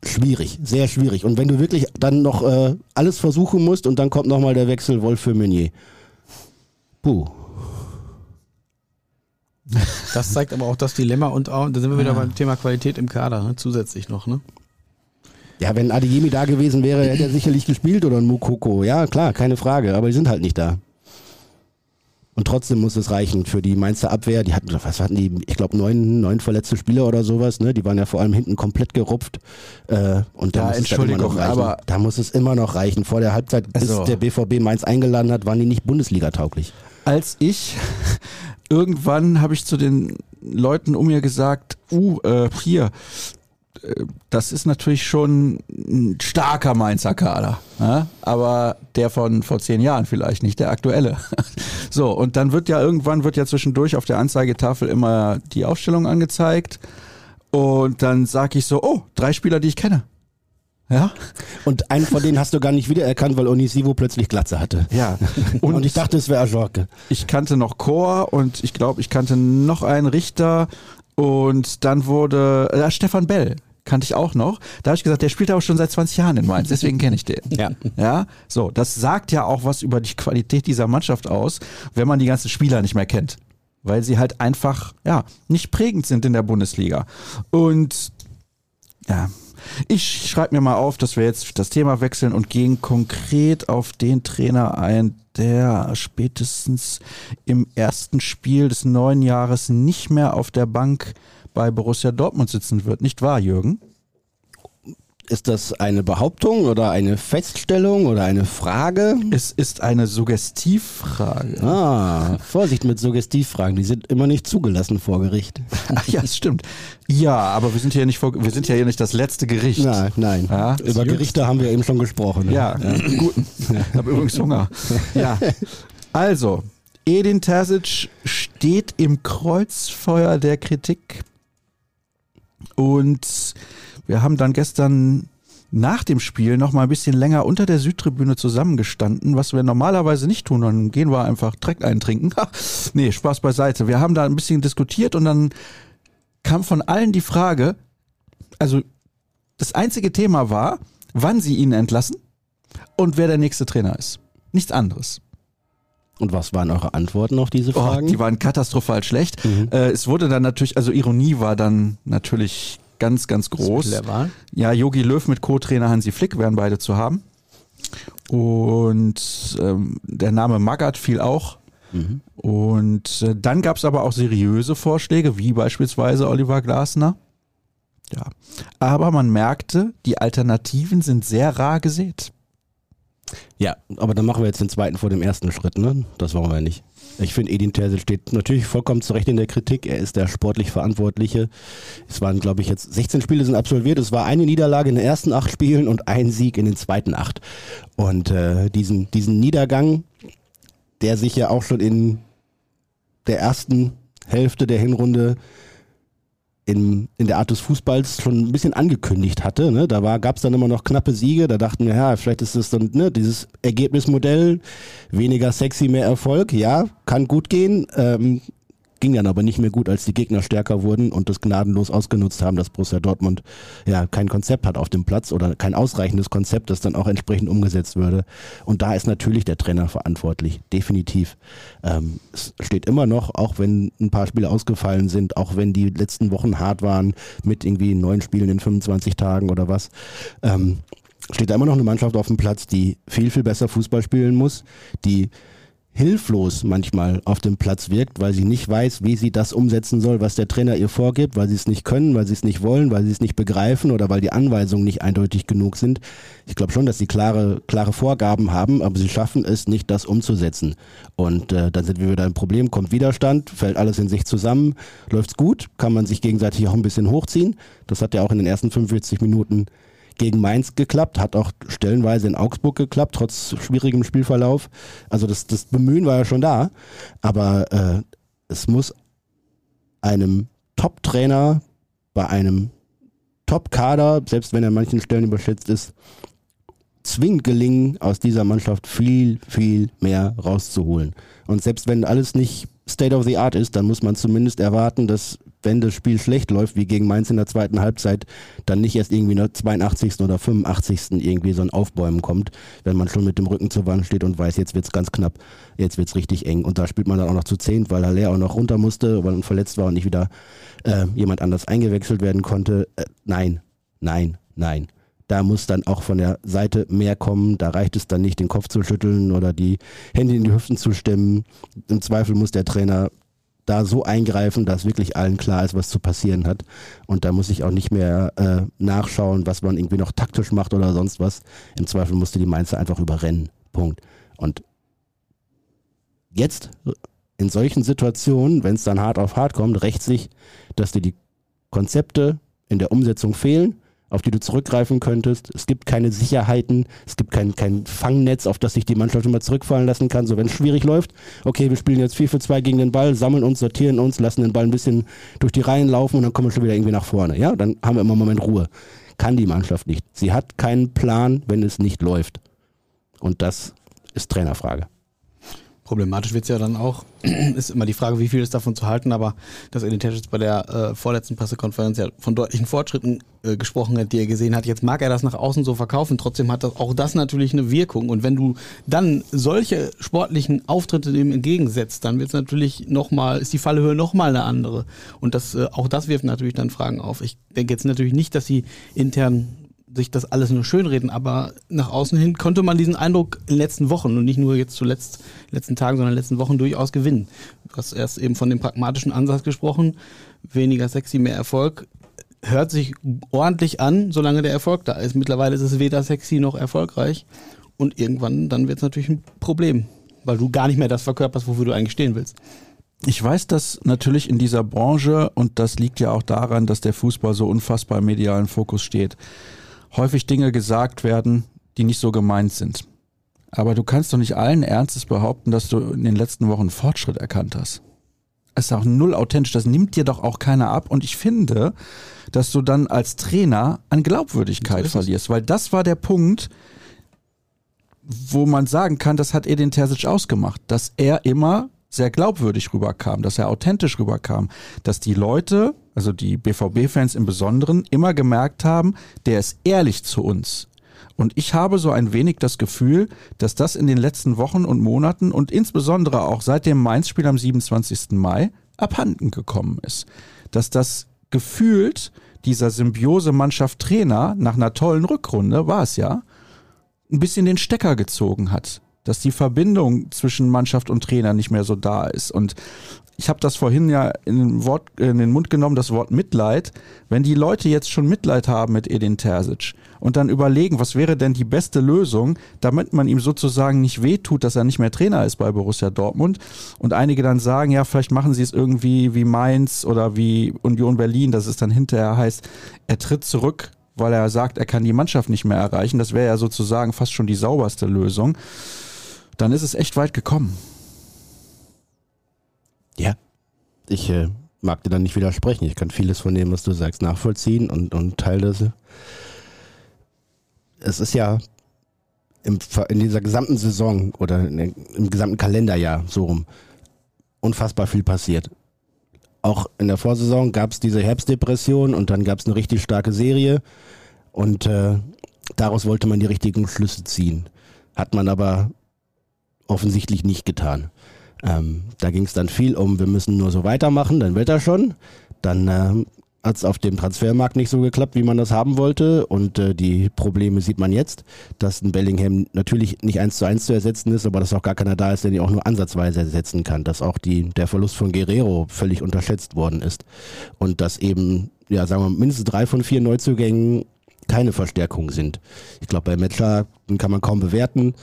schwierig, sehr schwierig. Und wenn du wirklich dann noch äh, alles versuchen musst und dann kommt nochmal der Wechsel Wolf für Meunier. Puh. Das zeigt aber auch das Dilemma und auch, da sind wir wieder beim Thema Qualität im Kader, ne? zusätzlich noch, ne? Ja, wenn Adeyemi da gewesen wäre, hätte er sicherlich gespielt oder ein Mukoko. Ja, klar, keine Frage, aber die sind halt nicht da. Und trotzdem muss es reichen für die Mainzer Abwehr. Die hatten, was hatten die? Ich glaube, neun, neun verletzte Spieler oder sowas. Ne? Die waren ja vor allem hinten komplett gerupft. Äh, und da Ja, muss es dann immer Entschuldigung, noch reichen. aber- da muss es immer noch reichen. Vor der Halbzeit, Also- bis der BVB Mainz eingeladen hat, waren die nicht Bundesliga-tauglich. als ich irgendwann habe ich zu den Leuten um mir gesagt, uh, äh, hier, das ist natürlich schon ein starker Mainzer Kader, ja? aber der von vor zehn Jahren vielleicht, nicht der aktuelle. So, und dann wird ja irgendwann, wird ja zwischendurch auf der Anzeigetafel immer die Aufstellung angezeigt und dann sage ich so, oh, drei Spieler, die ich kenne. Ja, Und einen von denen hast du gar nicht wiedererkannt, weil Onisivo plötzlich Glatze hatte. ja. Und, ich dachte, es wäre Ajorke. ich kannte noch Chor und ich glaube, ich kannte noch einen Richter und dann wurde äh, Stefan Bell kannte ich auch noch. Da habe ich gesagt, der spielt aber schon seit 20 Jahren in Mainz, deswegen kenne ich den. Ja. Ja, so, das sagt ja auch was über die Qualität dieser Mannschaft aus, wenn man die ganzen Spieler nicht mehr kennt. Weil sie halt einfach, ja, nicht prägend sind in der Bundesliga. Und ja, ich schreibe mir mal auf, dass wir jetzt das Thema wechseln und gehen konkret auf den Trainer ein, der spätestens im ersten Spiel des neuen Jahres nicht mehr auf der Bank bei Borussia Dortmund sitzen wird. Nicht wahr, Jürgen? Ist das eine Behauptung oder eine Feststellung oder eine Frage? Es ist eine Suggestivfrage. Ah, Vorsicht mit Suggestivfragen, die sind immer nicht zugelassen vor Gericht. Ach ja, es stimmt. Ja, aber wir sind ja nicht vor, wir sind ja hier nicht das letzte Gericht. Nein, nein. Ja, Über Gerichte haben wir eben schon gesprochen. ne? Ja, gut. Ich habe übrigens Hunger. Ja. Also, Edin Terzic steht im Kreuzfeuer der Kritik. Und wir haben dann gestern nach dem Spiel noch mal ein bisschen länger unter der Südtribüne zusammengestanden, was wir normalerweise nicht tun. Dann gehen wir einfach Dreck eintrinken. nee, Spaß beiseite. Wir haben da ein bisschen diskutiert und dann kam von allen die Frage, also das einzige Thema war, wann sie ihn entlassen und wer der nächste Trainer ist. Nichts anderes. Und was waren eure Antworten auf diese Oh, Fragen? die waren katastrophal schlecht. Äh, es wurde dann natürlich, also Ironie war dann natürlich ganz, ganz groß. Ja, Yogi Löw mit Co-Trainer Hansi Flick wären beide zu haben. Und ähm, der Name Magath fiel auch. Und äh, dann gab es aber auch seriöse Vorschläge, wie beispielsweise Oliver Glasner. Ja. Aber man merkte, die Alternativen sind sehr rar gesät. ja, aber dann machen wir jetzt den zweiten vor dem ersten Schritt, ne? Das wollen wir nicht. Ich finde, Edin Terzic steht natürlich vollkommen zu Recht in der Kritik. Er ist der sportlich Verantwortliche. Es waren, glaube ich, jetzt 16 Spiele sind absolviert. Es war eine Niederlage in den ersten acht Spielen und ein Sieg in den zweiten acht. Und äh, diesen, diesen Niedergang, der sich ja auch schon in der ersten Hälfte der Hinrunde in, in der Art des Fußballs schon ein bisschen angekündigt hatte. Ne? Da gab es dann immer noch knappe Siege. Da dachten wir, ja, vielleicht ist es dann ne, dieses Ergebnismodell, weniger sexy, mehr Erfolg. Ja, kann gut gehen. Ähm, ging dann aber nicht mehr gut, als die Gegner stärker wurden und das gnadenlos ausgenutzt haben, dass Borussia Dortmund ja kein Konzept hat auf dem Platz oder kein ausreichendes Konzept, das dann auch entsprechend umgesetzt würde. Und da ist natürlich der Trainer verantwortlich, definitiv. Ähm, es steht immer noch, auch wenn ein paar Spiele ausgefallen sind, auch wenn die letzten Wochen hart waren mit irgendwie neun Spielen in 25 Tagen oder was. Ähm, steht da immer noch eine Mannschaft auf dem Platz, die viel, viel besser Fußball spielen muss, die hilflos manchmal auf dem Platz wirkt, weil sie nicht weiß, wie sie das umsetzen soll, was der Trainer ihr vorgibt, weil sie es nicht können, weil sie es nicht wollen, weil sie es nicht begreifen oder weil die Anweisungen nicht eindeutig genug sind. Ich glaube schon, dass sie klare, klare Vorgaben haben, aber sie schaffen es nicht, das umzusetzen. Und äh, dann sind wir wieder ein Problem, kommt Widerstand, fällt alles in sich zusammen, läuft's gut, kann man sich gegenseitig auch ein bisschen hochziehen. Das hat ja auch in den ersten 45 Minuten gegen Mainz geklappt, hat auch stellenweise in Augsburg geklappt, trotz schwierigem Spielverlauf. Also das, das Bemühen war ja schon da, aber äh, es muss einem Top-Trainer bei einem Top-Kader, selbst wenn er an manchen Stellen überschätzt ist, zwingend gelingen, aus dieser Mannschaft viel, viel mehr rauszuholen. Und selbst wenn alles nicht State of the Art ist, dann muss man zumindest erwarten, dass wenn das Spiel schlecht läuft, wie gegen Mainz in der zweiten Halbzeit, dann nicht erst irgendwie in der 82. oder 85. irgendwie so ein Aufbäumen kommt, wenn man schon mit dem Rücken zur Wand steht und weiß, jetzt wird's ganz knapp, jetzt wird's richtig eng. Und da spielt man dann auch noch zu zehnt, weil Haller auch noch runter musste, weil er verletzt war und nicht wieder äh, jemand anders eingewechselt werden konnte. Äh, nein, nein, nein. Da muss dann auch von der Seite mehr kommen. Da reicht es dann nicht, den Kopf zu schütteln oder die Hände in die Hüften zu stemmen. Im Zweifel muss der Trainer da so eingreifen, dass wirklich allen klar ist, was zu passieren hat. Und da muss ich auch nicht mehr äh, nachschauen, was man irgendwie noch taktisch macht oder sonst was. Im Zweifel musste die Mainzer einfach überrennen. Punkt. Und jetzt in solchen Situationen, wenn es dann hart auf hart kommt, rächt sich, dass dir die Konzepte in der Umsetzung fehlen auf die du zurückgreifen könntest. Es gibt keine Sicherheiten, es gibt kein, kein Fangnetz, auf das sich die Mannschaft immer zurückfallen lassen kann. So, wenn es schwierig läuft, okay, wir spielen jetzt 4 für 2 gegen den Ball, sammeln uns, sortieren uns, lassen den Ball ein bisschen durch die Reihen laufen und dann kommen wir schon wieder irgendwie nach vorne. Ja, dann haben wir immer einen Moment Ruhe. Kann die Mannschaft nicht. Sie hat keinen Plan, wenn es nicht läuft. Und das ist Trainerfrage. Problematisch wird es ja dann auch, ist immer die Frage, wie viel ist davon zu halten, aber dass Edin Terzic bei der äh, vorletzten Pressekonferenz ja von deutlichen Fortschritten äh, gesprochen hat, die er gesehen hat. Jetzt mag er das nach außen so verkaufen, trotzdem hat das, auch das natürlich eine Wirkung. Und wenn du dann solche sportlichen Auftritte dem entgegensetzt, dann wird es natürlich nochmal, ist die Fallhöhe nochmal eine andere. Und das, äh, auch das wirft natürlich dann Fragen auf. Ich denke jetzt natürlich nicht, dass sie intern sich das alles nur schönreden, aber nach außen hin konnte man diesen Eindruck in den letzten Wochen und nicht nur jetzt zuletzt, in den letzten Tagen, sondern in den letzten Wochen durchaus gewinnen. Du hast erst eben von dem pragmatischen Ansatz gesprochen, weniger sexy, mehr Erfolg. Hört sich ordentlich an, solange der Erfolg da ist. Mittlerweile ist es weder sexy noch erfolgreich. Und irgendwann, dann wird es natürlich ein Problem, weil du gar nicht mehr das verkörperst, wofür du eigentlich stehen willst. Ich weiß, dass natürlich in dieser Branche, und das liegt ja auch daran, dass der Fußball so unfassbar im medialen Fokus steht, häufig Dinge gesagt werden, die nicht so gemeint sind. Aber du kannst doch nicht allen Ernstes behaupten, dass du in den letzten Wochen Fortschritt erkannt hast. Es ist auch null authentisch, das nimmt dir doch auch keiner ab. Und ich finde, dass du dann als Trainer an Glaubwürdigkeit verlierst, weil das war der Punkt, wo man sagen kann, das hat Edin Terzic ausgemacht, dass er immer sehr glaubwürdig rüberkam, dass er authentisch rüberkam, dass die Leute, also die BVB-Fans im Besonderen, immer gemerkt haben, der ist ehrlich zu uns. Und ich habe so ein wenig das Gefühl, dass das in den letzten Wochen und Monaten und insbesondere auch seit dem Mainz-Spiel am 27. Mai abhanden gekommen ist. Dass das gefühlt dieser Symbiose Mannschaft-Trainer nach einer tollen Rückrunde, war es ja, ein bisschen den Stecker gezogen hat dass die Verbindung zwischen Mannschaft und Trainer nicht mehr so da ist. Und ich habe das vorhin ja in den, Wort, in den Mund genommen, das Wort Mitleid. Wenn die Leute jetzt schon Mitleid haben mit Edin Terzic und dann überlegen, was wäre denn die beste Lösung, damit man ihm sozusagen nicht wehtut, dass er nicht mehr Trainer ist bei Borussia Dortmund und einige dann sagen, ja, vielleicht machen sie es irgendwie wie Mainz oder wie Union Berlin, dass es dann hinterher heißt, er tritt zurück, weil er sagt, er kann die Mannschaft nicht mehr erreichen. Das wäre ja sozusagen fast schon die sauberste Lösung dann ist es echt weit gekommen. Ja, ich äh, mag dir dann nicht widersprechen. Ich kann vieles von dem, was du sagst, nachvollziehen und, und des. Es ist ja im, in dieser gesamten Saison oder im gesamten Kalenderjahr so rum unfassbar viel passiert. Auch in der Vorsaison gab es diese Herbstdepression und dann gab es eine richtig starke Serie und äh, daraus wollte man die richtigen Schlüsse ziehen. Hat man aber offensichtlich nicht getan. Ähm, da ging es dann viel um, wir müssen nur so weitermachen, dann wird er schon. Dann äh, hat es auf dem Transfermarkt nicht so geklappt, wie man das haben wollte. Und äh, die Probleme sieht man jetzt, dass ein Bellingham natürlich nicht eins zu eins zu ersetzen ist, aber dass auch gar keiner da ist, der ihn auch nur ansatzweise ersetzen kann. Dass auch die, der Verlust von Guerrero völlig unterschätzt worden ist. Und dass eben, ja, sagen wir, mindestens drei von vier Neuzugängen keine Verstärkung sind. Ich glaube, bei Metzler kann man kaum bewerten.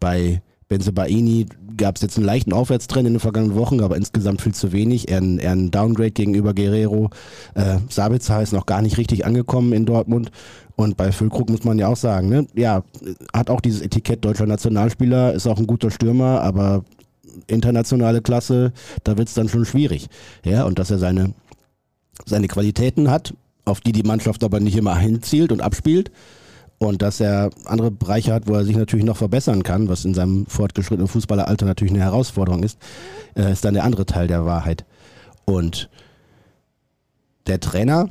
Bei Benzebaini gab es jetzt einen leichten Aufwärtstrend in den vergangenen Wochen, aber insgesamt viel zu wenig. Ein, eher ein Downgrade gegenüber Guerrero. Äh, Sabitzer ist noch gar nicht richtig angekommen in Dortmund. Und bei Füllkrug muss man ja auch sagen, ne? ja, hat auch dieses Etikett deutscher Nationalspieler, ist auch ein guter Stürmer, aber internationale Klasse, da wird es dann schon schwierig. Ja, und dass er seine, seine Qualitäten hat, auf die die Mannschaft aber nicht immer hinzielt und abspielt, und dass er andere Bereiche hat, wo er sich natürlich noch verbessern kann, was in seinem fortgeschrittenen Fußballeralter natürlich eine Herausforderung ist, äh, ist dann der andere Teil der Wahrheit. Und der Trainer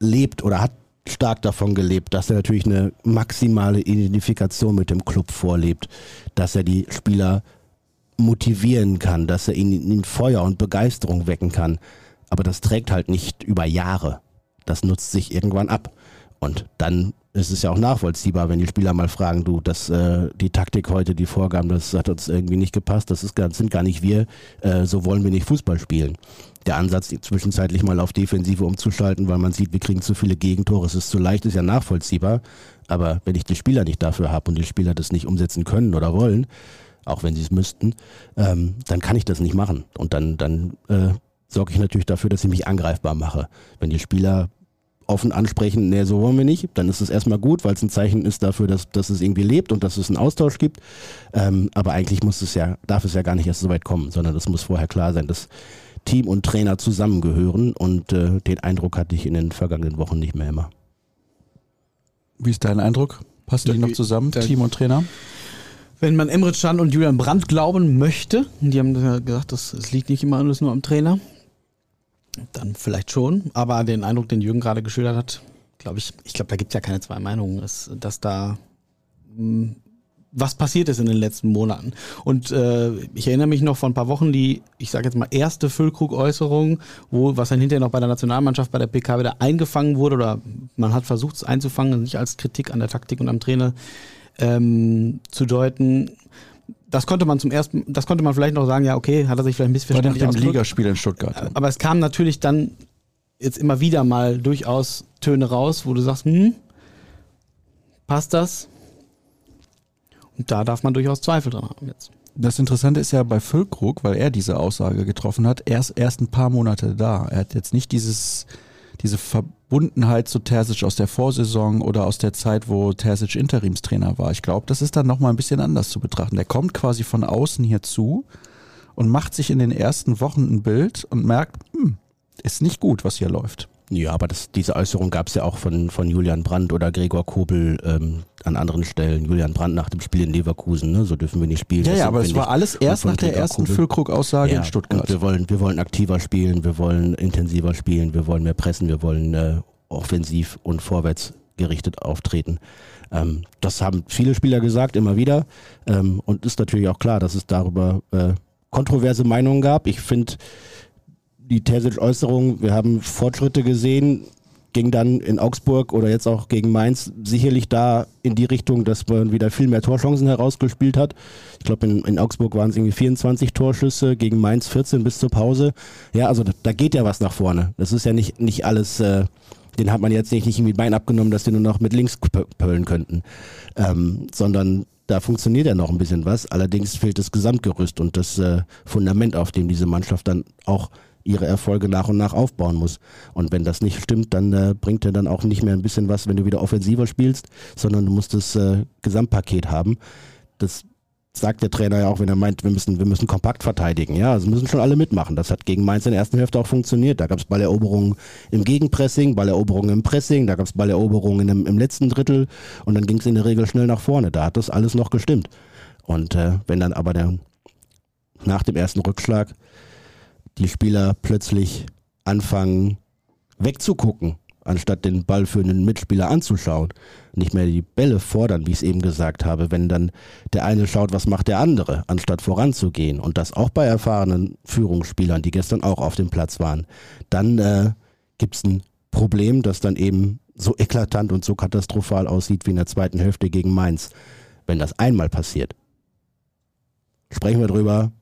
lebt oder hat stark davon gelebt, dass er natürlich eine maximale Identifikation mit dem Club vorlebt, dass er die Spieler motivieren kann, dass er ihnen, ihnen Feuer und Begeisterung wecken kann. Aber das trägt halt nicht über Jahre. Das nutzt sich irgendwann ab. Und dann ist es ja auch nachvollziehbar, wenn die Spieler mal fragen, du, das, äh, die Taktik heute, die Vorgaben, das hat uns irgendwie nicht gepasst, das, ist, das sind gar nicht wir, äh, so wollen wir nicht Fußball spielen. Der Ansatz, zwischenzeitlich mal auf Defensive umzuschalten, weil man sieht, wir kriegen zu viele Gegentore, es ist zu leicht, ist ja nachvollziehbar. Aber wenn ich die Spieler nicht dafür habe und die Spieler das nicht umsetzen können oder wollen, auch wenn sie es müssten, ähm, dann kann ich das nicht machen. Und dann, dann äh, sorge ich natürlich dafür, dass ich mich angreifbar mache. Wenn die Spieler offen ansprechen, nee, so wollen wir nicht, dann ist es erstmal gut, weil es ein Zeichen ist dafür, dass, dass es irgendwie lebt und dass es einen Austausch gibt. Ähm, aber eigentlich muss es ja, darf es ja gar nicht erst so weit kommen, sondern es muss vorher klar sein, dass Team und Trainer zusammengehören und äh, den Eindruck hatte ich in den vergangenen Wochen nicht mehr immer. Wie ist dein Eindruck? Passen die noch zusammen, Team und Trainer? Wenn man Emre Can und Julian Brandt glauben möchte, die haben gesagt, es liegt nicht immer alles nur am Trainer, dann vielleicht schon. Aber den Eindruck, den Jürgen gerade geschildert hat, glaube ich, ich glaube, da gibt es ja keine zwei Meinungen, dass, dass da mh, hm, was passiert ist in den letzten Monaten. Und äh, ich erinnere mich noch vor ein paar Wochen die, ich sage jetzt mal, erste Füllkrug-Äußerung, wo was dann hinterher noch bei der Nationalmannschaft bei der PK wieder eingefangen wurde oder man hat versucht es einzufangen, nicht als Kritik an der Taktik und am Trainer ähm, zu deuten das konnte man zum ersten, das konnte man vielleicht noch sagen, ja, okay, hat er sich vielleicht ein missverständlich War nach dem Ligaspiel in Stuttgart. Aber es kam natürlich dann jetzt immer wieder mal durchaus Töne raus, wo du sagst, hm, passt das? Und da darf man durchaus Zweifel dran haben jetzt. Das Interessante ist ja bei Füllkrug, weil er diese Aussage getroffen hat, er ist erst ein paar Monate da. Er hat jetzt nicht dieses diese Verbundenheit zu Terzic aus der Vorsaison oder aus der Zeit, wo Terzic Interimstrainer war. Ich glaube, das ist dann nochmal ein bisschen anders zu betrachten. Der kommt quasi von außen hier zu und macht sich in den ersten Wochen ein Bild und merkt, hm, ist nicht gut, was hier läuft. Ja, aber das, diese Äußerung gab es ja auch von, von Julian Brandt oder Gregor Kobel ähm, an anderen Stellen. Julian Brandt nach dem Spiel in Leverkusen, ne? so dürfen wir nicht spielen. Ja, ja, aber es war alles erst nach der ersten Füllkrug-Aussage ja, in Stuttgart. wir wollen, wir wollen aktiver spielen, wir wollen intensiver spielen, wir wollen mehr pressen, wir wollen äh, offensiv und vorwärts gerichtet auftreten. Ähm, das haben viele Spieler gesagt, immer wieder. Ähm, und ist natürlich auch klar, dass es darüber äh, kontroverse Meinungen gab. Ich finde, die Terzic-Äußerung, wir haben Fortschritte gesehen, ging dann in Augsburg oder jetzt auch gegen Mainz sicherlich da in die Richtung, dass man wieder viel mehr Torchancen herausgespielt hat. Ich glaube, in, in, Augsburg waren es irgendwie 24 Torschüsse, gegen Mainz 14 bis zur Pause. Ja, also da, geht ja was nach vorne. Das ist ja nicht, nicht alles, äh, den hat man jetzt nicht, nicht irgendwie Bein abgenommen, dass die nur noch mit links pöllen könnten, ähm, sondern da funktioniert ja noch ein bisschen was. Allerdings fehlt das Gesamtgerüst und das äh, Fundament, auf dem diese Mannschaft dann auch ihre Erfolge nach und nach aufbauen muss. Und wenn das nicht stimmt, dann äh, bringt er dann auch nicht mehr ein bisschen was, wenn du wieder offensiver spielst, sondern du musst das äh, Gesamtpaket haben. Das sagt der Trainer ja auch, wenn er meint, wir müssen, wir müssen kompakt verteidigen. Ja, also müssen schon alle mitmachen. Das hat gegen Mainz in der ersten Hälfte auch funktioniert. Da gab es Balleroberungen im Gegenpressing, Balleroberungen im Pressing, da gab es Balleroberungen im, im letzten Drittel und dann ging es in der Regel schnell nach vorne. Da hat das alles noch gestimmt. Und äh, wenn dann aber der nach dem ersten Rückschlag die Spieler plötzlich anfangen wegzugucken, anstatt den Ball für einen Mitspieler anzuschauen. Nicht mehr die Bälle fordern, wie ich es eben gesagt habe, wenn dann der eine schaut, was macht der andere, anstatt voranzugehen. Und das auch bei erfahrenen Führungsspielern, die gestern auch auf dem Platz waren. Dann äh, gibt es ein Problem, das dann eben so eklatant und so katastrophal aussieht wie in der zweiten Hälfte gegen Mainz. Wenn das einmal passiert, sprechen wir drüber,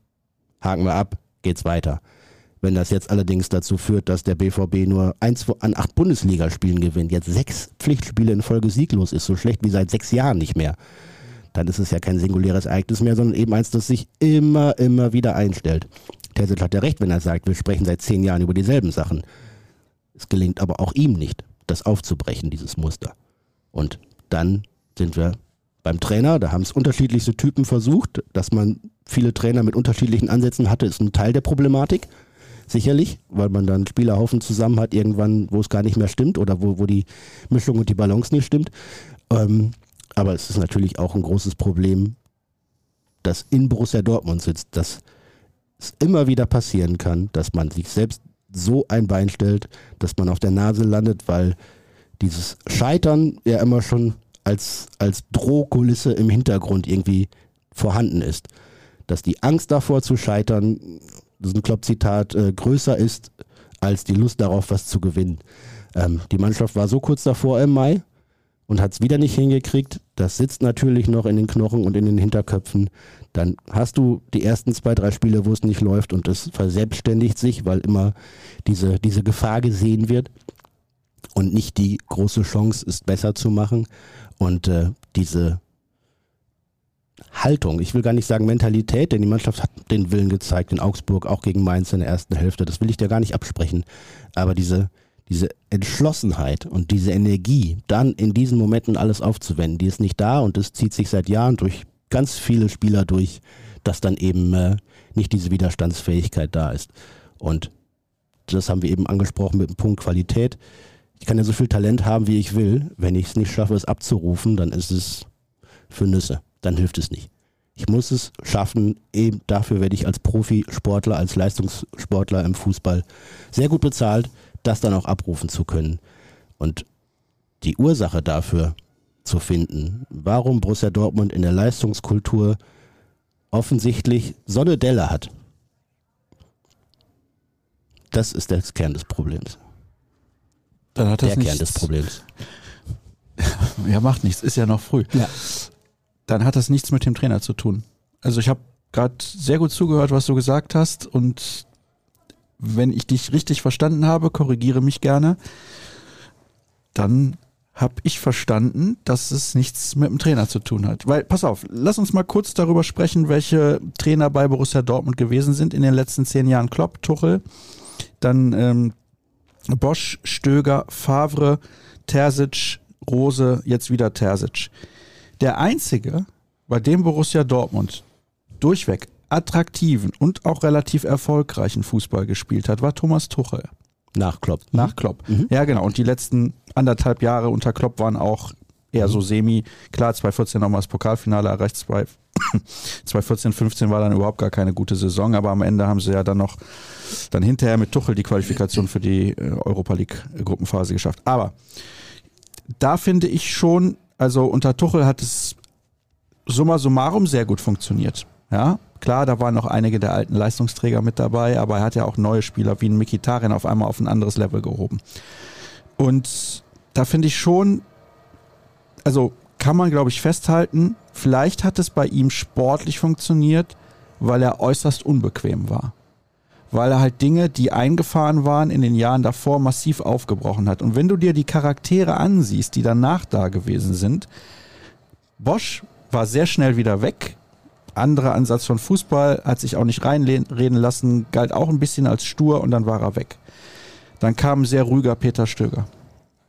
haken wir ab, geht's weiter. Wenn das jetzt allerdings dazu führt, dass der BVB nur eins an acht Bundesligaspielen gewinnt, jetzt sechs Pflichtspiele in Folge sieglos ist, so schlecht wie seit sechs Jahren nicht mehr, dann ist es ja kein singuläres Ereignis mehr, sondern eben eins, das sich immer, immer wieder einstellt. Terzic hat ja recht, wenn er sagt, wir sprechen seit zehn Jahren über dieselben Sachen. Es gelingt aber auch ihm nicht, das aufzubrechen, dieses Muster. Und dann sind wir beim Trainer, da haben es unterschiedlichste Typen versucht, dass man viele Trainer mit unterschiedlichen Ansätzen hatte, ist ein Teil der Problematik sicherlich, weil man dann Spielerhaufen zusammen hat, irgendwann, wo es gar nicht mehr stimmt oder wo, wo die Mischung und die Balance nicht stimmt. Ähm, aber es ist natürlich auch ein großes Problem, dass in Borussia Dortmund sitzt, dass es immer wieder passieren kann, dass man sich selbst so ein Bein stellt, dass man auf der Nase landet, weil dieses Scheitern ja immer schon als, als Drohkulisse im Hintergrund irgendwie vorhanden ist. Dass die Angst davor zu scheitern, das ist ein Klopp-Zitat, äh, größer ist als die Lust darauf, was zu gewinnen. Ähm, die Mannschaft war so kurz davor im Mai und hat es wieder nicht hingekriegt. Das sitzt natürlich noch in den Knochen und in den Hinterköpfen. Dann hast du die ersten zwei, drei Spiele, wo es nicht läuft und es verselbstständigt sich, weil immer diese, diese Gefahr gesehen wird und nicht die große Chance ist, besser zu machen. Und äh, diese Haltung, ich will gar nicht sagen Mentalität, denn die Mannschaft hat den Willen gezeigt in Augsburg, auch gegen Mainz in der ersten Hälfte, das will ich dir gar nicht absprechen. Aber diese, diese Entschlossenheit und diese Energie, dann in diesen Momenten alles aufzuwenden, die ist nicht da und das zieht sich seit Jahren durch ganz viele Spieler durch, dass dann eben äh, nicht diese Widerstandsfähigkeit da ist. Und das haben wir eben angesprochen mit dem Punkt Qualität. Ich kann ja so viel Talent haben, wie ich will. Wenn ich es nicht schaffe, es abzurufen, dann ist es für Nüsse. Dann hilft es nicht. Ich muss es schaffen, eben dafür werde ich als Profisportler, als Leistungssportler im Fußball sehr gut bezahlt, das dann auch abrufen zu können. Und die Ursache dafür zu finden, warum Borussia Dortmund in der Leistungskultur offensichtlich so eine Delle hat, das ist der Kern des Problems. Dann hat das der Kern nichts, des Problems. Ja, macht nichts, ist ja noch früh. Ja. Dann hat das nichts mit dem Trainer zu tun. Also ich habe gerade sehr gut zugehört, was du gesagt hast und wenn ich dich richtig verstanden habe, korrigiere mich gerne, dann habe ich verstanden, dass es nichts mit dem Trainer zu tun hat. Weil, pass auf, lass uns mal kurz darüber sprechen, welche Trainer bei Borussia Dortmund gewesen sind in den letzten zehn Jahren. Klopp, Tuchel, dann ähm, Bosch, Stöger, Favre, Terzic, Rose, jetzt wieder Terzic. Der einzige, bei dem Borussia Dortmund durchweg attraktiven und auch relativ erfolgreichen Fußball gespielt hat, war Thomas Tuchel. Nach Klopp. Nach Klopp. Ja, genau. Und die letzten anderthalb Jahre unter Klopp waren auch eher so semi. Klar, 2014 nochmal das Pokalfinale erreicht, 2014, 15 war dann überhaupt gar keine gute Saison, aber am Ende haben sie ja dann noch dann hinterher mit Tuchel die Qualifikation für die äh, Europa League Gruppenphase geschafft. Aber da finde ich schon, also unter Tuchel hat es summa summarum sehr gut funktioniert. Ja, klar, da waren noch einige der alten Leistungsträger mit dabei, aber er hat ja auch neue Spieler wie ein Mikitarian auf einmal auf ein anderes Level gehoben. Und da finde ich schon, also kann man glaube ich festhalten, vielleicht hat es bei ihm sportlich funktioniert, weil er äußerst unbequem war. Weil er halt Dinge, die eingefahren waren in den Jahren davor, massiv aufgebrochen hat. Und wenn du dir die Charaktere ansiehst, die danach da gewesen sind, Bosch war sehr schnell wieder weg. Anderer Ansatz von Fußball, hat sich auch nicht reinreden lassen, galt auch ein bisschen als stur und dann war er weg. Dann kam sehr ruhiger Peter Stöger.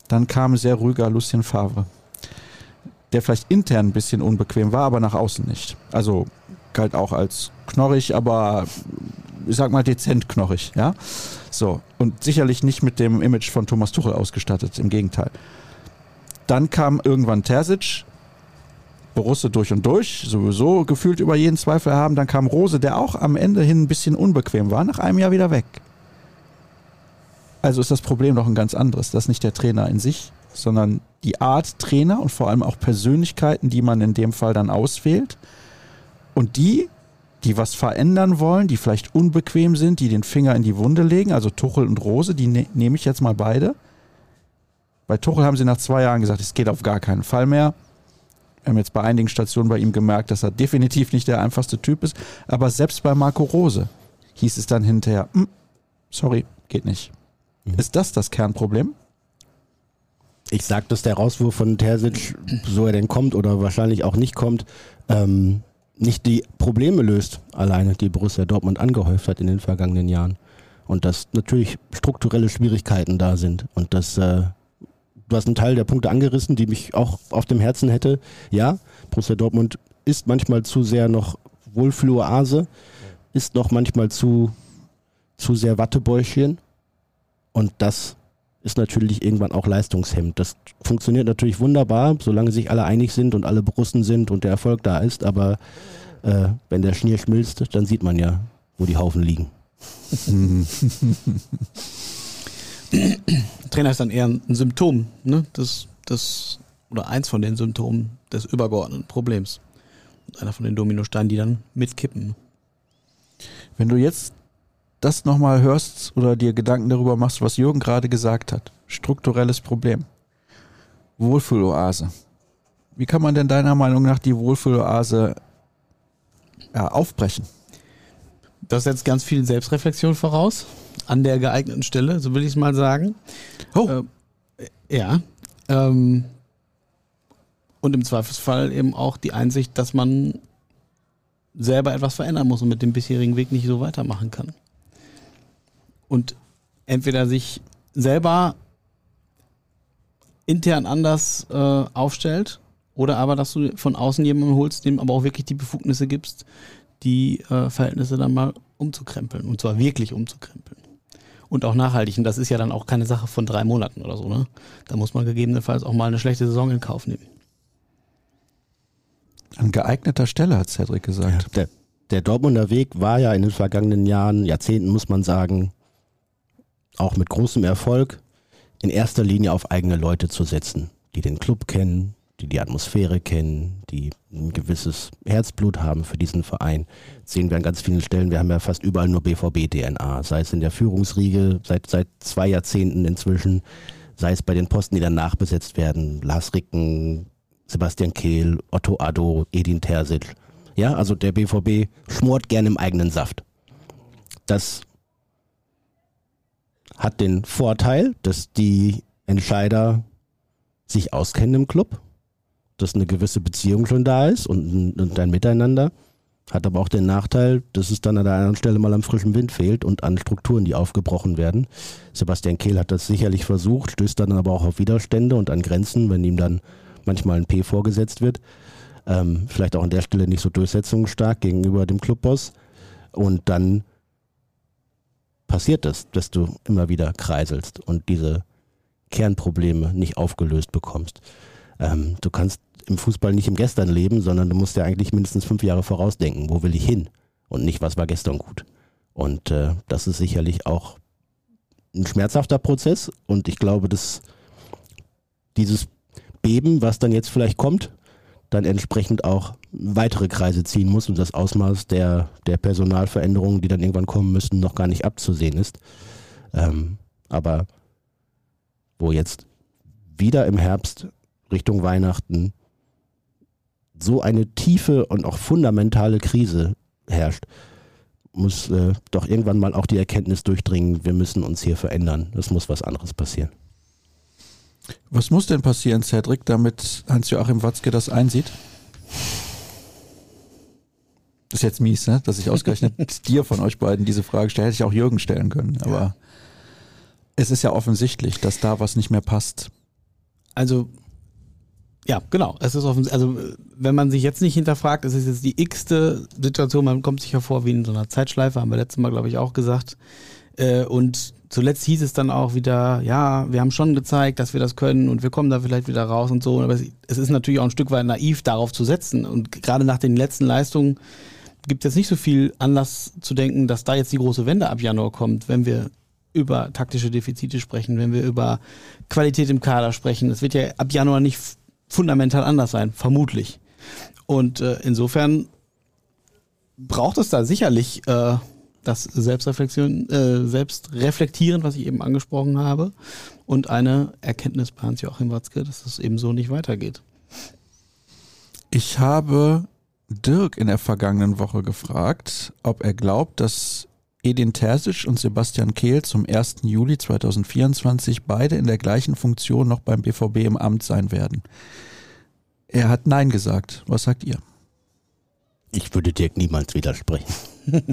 Dann kam sehr ruhiger Lucien Favre. Der vielleicht intern ein bisschen unbequem war, aber nach außen nicht. Also galt auch als knorrig, aber ich sag mal dezent knorrig, ja. So. Und sicherlich nicht mit dem Image von Thomas Tuchel ausgestattet, im Gegenteil. Dann kam irgendwann Terzic, Borusse durch und durch, sowieso gefühlt über jeden Zweifel haben. Dann kam Rose, der auch am Ende hin ein bisschen unbequem war, nach einem Jahr wieder weg. Also ist das Problem doch ein ganz anderes. Das ist nicht der Trainer in sich, sondern die Art Trainer und vor allem auch Persönlichkeiten, die man in dem Fall dann auswählt. Und die, die was verändern wollen, die vielleicht unbequem sind, die den Finger in die Wunde legen, also Tuchel und Rose, die ne nehme ich jetzt mal beide. Bei Tuchel haben sie nach zwei Jahren gesagt, es geht auf gar keinen Fall mehr. Wir haben jetzt bei einigen Stationen bei ihm gemerkt, dass er definitiv nicht der einfachste Typ ist. Aber selbst bei Marco Rose hieß es dann hinterher, "Hm, sorry, geht nicht. Ist das das Kernproblem? Ich sag, dass der Rauswurf von Terzic, so er denn kommt oder wahrscheinlich auch nicht kommt, ähm, nicht die Probleme löst alleine, die Borussia Dortmund angehäuft hat in den vergangenen Jahren. Und dass natürlich strukturelle Schwierigkeiten da sind. Und dass äh, du hast einen Teil der Punkte angerissen, die mich auch auf dem Herzen hätte. Ja, Borussia Dortmund ist manchmal zu sehr noch Wohlfühloase, ist noch manchmal zu, zu sehr Wattebäuschen. Und das ist natürlich irgendwann auch leistungshemmend. Das funktioniert natürlich wunderbar, solange sich alle einig sind und alle Borussen sind und der Erfolg da ist. Aber äh, wenn der Schnee schmilzt, dann sieht man ja, wo die Haufen liegen. Trainer ist dann eher ein Symptom, ne? Das, das, oder eins von den Symptomen des übergeordneten Problems. Und einer von den Dominosteinen, die dann mitkippen. Wenn du jetzt das nochmal hörst oder dir Gedanken darüber machst, was Jürgen gerade gesagt hat, strukturelles Problem, Wohlfühloase. Wie kann man denn deiner Meinung nach die Wohlfühloase ja, aufbrechen? Das setzt ganz viel Selbstreflexion voraus, an der geeigneten Stelle, so will ich es mal sagen. Oh. Äh, ja. Ähm, und im Zweifelsfall eben auch die Einsicht, dass man selber etwas verändern muss und mit dem bisherigen Weg nicht so weitermachen kann. Und entweder sich selber intern anders äh, aufstellt oder aber, dass du von außen jemanden holst, dem aber auch wirklich die Befugnisse gibst, die äh, Verhältnisse dann mal umzukrempeln. Und zwar wirklich umzukrempeln. Und auch nachhaltig. Und das ist ja dann auch keine Sache von drei Monaten oder so. Ne? Da muss man gegebenenfalls auch mal eine schlechte Saison in Kauf nehmen. An geeigneter Stelle, hat Cedric gesagt. Ja, der, der Dortmunder Weg war ja in den vergangenen Jahren, Jahrzehnten muss man sagen, auch mit großem Erfolg in erster Linie auf eigene Leute zu setzen, die den Club kennen, die die Atmosphäre kennen, die ein gewisses Herzblut haben für diesen Verein. Das sehen wir an ganz vielen Stellen. Wir haben ja fast überall nur BVB-DNA, sei es in der Führungsriege seit, seit zwei Jahrzehnten inzwischen, sei es bei den Posten, die danach besetzt werden. Lars Ricken, Sebastian Kehl, Otto Addo, Edin Terzic. Ja, also der BVB schmort gern im eigenen Saft. Das hat den Vorteil, dass die Entscheider sich auskennen im Club, dass eine gewisse Beziehung schon da ist und, und ein Miteinander. Hat aber auch den Nachteil, dass es dann an der anderen Stelle mal am frischen Wind fehlt und an Strukturen, die aufgebrochen werden. Sebastian Kehl hat das sicherlich versucht, stößt dann aber auch auf Widerstände und an Grenzen, wenn ihm dann manchmal ein P vorgesetzt wird. Ähm, vielleicht auch an der Stelle nicht so durchsetzungsstark gegenüber dem Clubboss. Und dann passiert es, dass du immer wieder kreiselst und diese Kernprobleme nicht aufgelöst bekommst. Ähm, du kannst im Fußball nicht im Gestern leben, sondern du musst ja eigentlich mindestens fünf Jahre vorausdenken. Wo will ich hin? Und nicht, was war gestern gut. Und äh, das ist sicherlich auch ein schmerzhafter Prozess. Und ich glaube, dass dieses Beben, was dann jetzt vielleicht kommt, dann entsprechend auch weitere Kreise ziehen muss und das Ausmaß der, der Personalveränderungen, die dann irgendwann kommen müssen, noch gar nicht abzusehen ist. Ähm, aber wo jetzt wieder im Herbst Richtung Weihnachten so eine tiefe und auch fundamentale Krise herrscht, muss äh, doch irgendwann mal auch die Erkenntnis durchdringen, wir müssen uns hier verändern. Es muss was anderes passieren. Was muss denn passieren, Cedric, damit Hans-Joachim Watzke das einsieht? Das ist jetzt mies, ne? dass ich ausgerechnet dir von euch beiden diese Frage stelle. Hätte ich auch Jürgen stellen können. Aber ja. es ist ja offensichtlich, dass da was nicht mehr passt. Also ja, genau. Es ist offensichtlich, also wenn man sich jetzt nicht hinterfragt, es ist jetzt die x-te Situation, man kommt sich hervor wie in so einer Zeitschleife, haben wir letztes Mal, glaube ich, auch gesagt. Äh, und zuletzt hieß es dann auch wieder, ja, wir haben schon gezeigt, dass wir das können und wir kommen da vielleicht wieder raus und so. Aber es ist natürlich auch ein Stück weit naiv, darauf zu setzen. Und gerade nach den letzten Leistungen gibt es jetzt nicht so viel Anlass zu denken, dass da jetzt die große Wende ab Januar kommt, wenn wir über taktische Defizite sprechen, wenn wir über Qualität im Kader sprechen. Es wird ja ab Januar nicht fundamental anders sein, vermutlich. Und äh, insofern braucht es da sicherlich äh, das Selbstreflexion, äh, Selbstreflektieren, was ich eben angesprochen habe, und eine Erkenntnis bei Hans-Joachim Watzke, dass es eben so nicht weitergeht. Ich habe Dirk in der vergangenen Woche gefragt, ob er glaubt, dass Edin Terzic und Sebastian Kehl zum 1. Juli 2024 beide in der gleichen Funktion noch beim BVB im Amt sein werden. Er hat Nein gesagt. Was sagt ihr? Ich würde Dirk niemals widersprechen.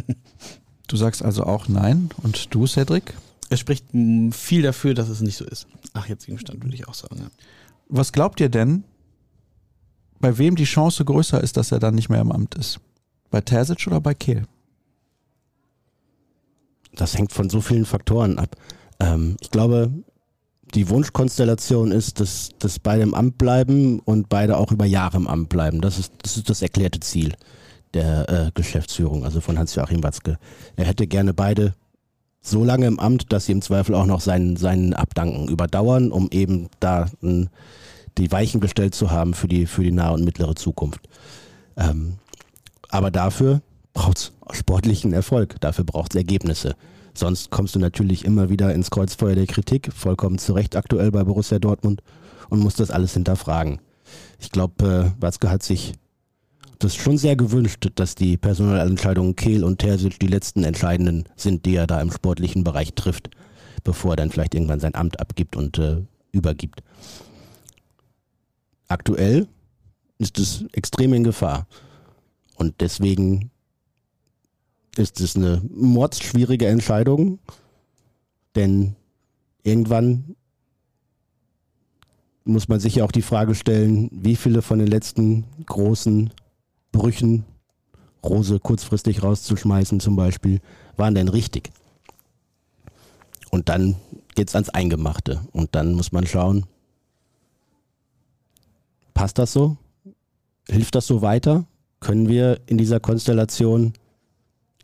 du sagst also auch Nein. Und du, Cedric? Es spricht viel dafür, dass es nicht so ist. Ach, jetzigen Stand würde ich auch sagen. Ja. Was glaubt ihr denn, bei wem die Chance größer ist, dass er dann nicht mehr im Amt ist? Bei Terzic oder bei Kehl? das hängt von so vielen Faktoren ab. Ähm, ich glaube, die Wunschkonstellation ist, dass, dass beide im Amt bleiben und beide auch über Jahre im Amt bleiben. Das ist das, ist das erklärte Ziel der äh, Geschäftsführung, also von Hans-Joachim Watzke. Er hätte gerne beide so lange im Amt, dass sie im Zweifel auch noch seinen, seinen Abdanken überdauern, um eben da n, die Weichen gestellt zu haben für die, für die nahe und mittlere Zukunft. Ähm, aber dafür braucht es sportlichen Erfolg, dafür braucht es Ergebnisse. Sonst kommst du natürlich immer wieder ins Kreuzfeuer der Kritik, vollkommen zu Recht aktuell bei Borussia Dortmund und musst das alles hinterfragen. Ich glaube, äh, Watzke hat sich das schon sehr gewünscht, dass die Personalentscheidungen Kehl und Terzic die letzten entscheidenden sind, die er da im sportlichen Bereich trifft, bevor er dann vielleicht irgendwann sein Amt abgibt und äh, übergibt. Aktuell ist es extrem in Gefahr. Und deswegen ist es eine mordsschwierige Entscheidung, denn irgendwann muss man sich ja auch die Frage stellen, wie viele von den letzten großen Brüchen, Rose kurzfristig rauszuschmeißen zum Beispiel, waren denn richtig? Und dann geht's ans Eingemachte. Und dann muss man schauen, passt das so? Hilft das so weiter? Können wir in dieser Konstellation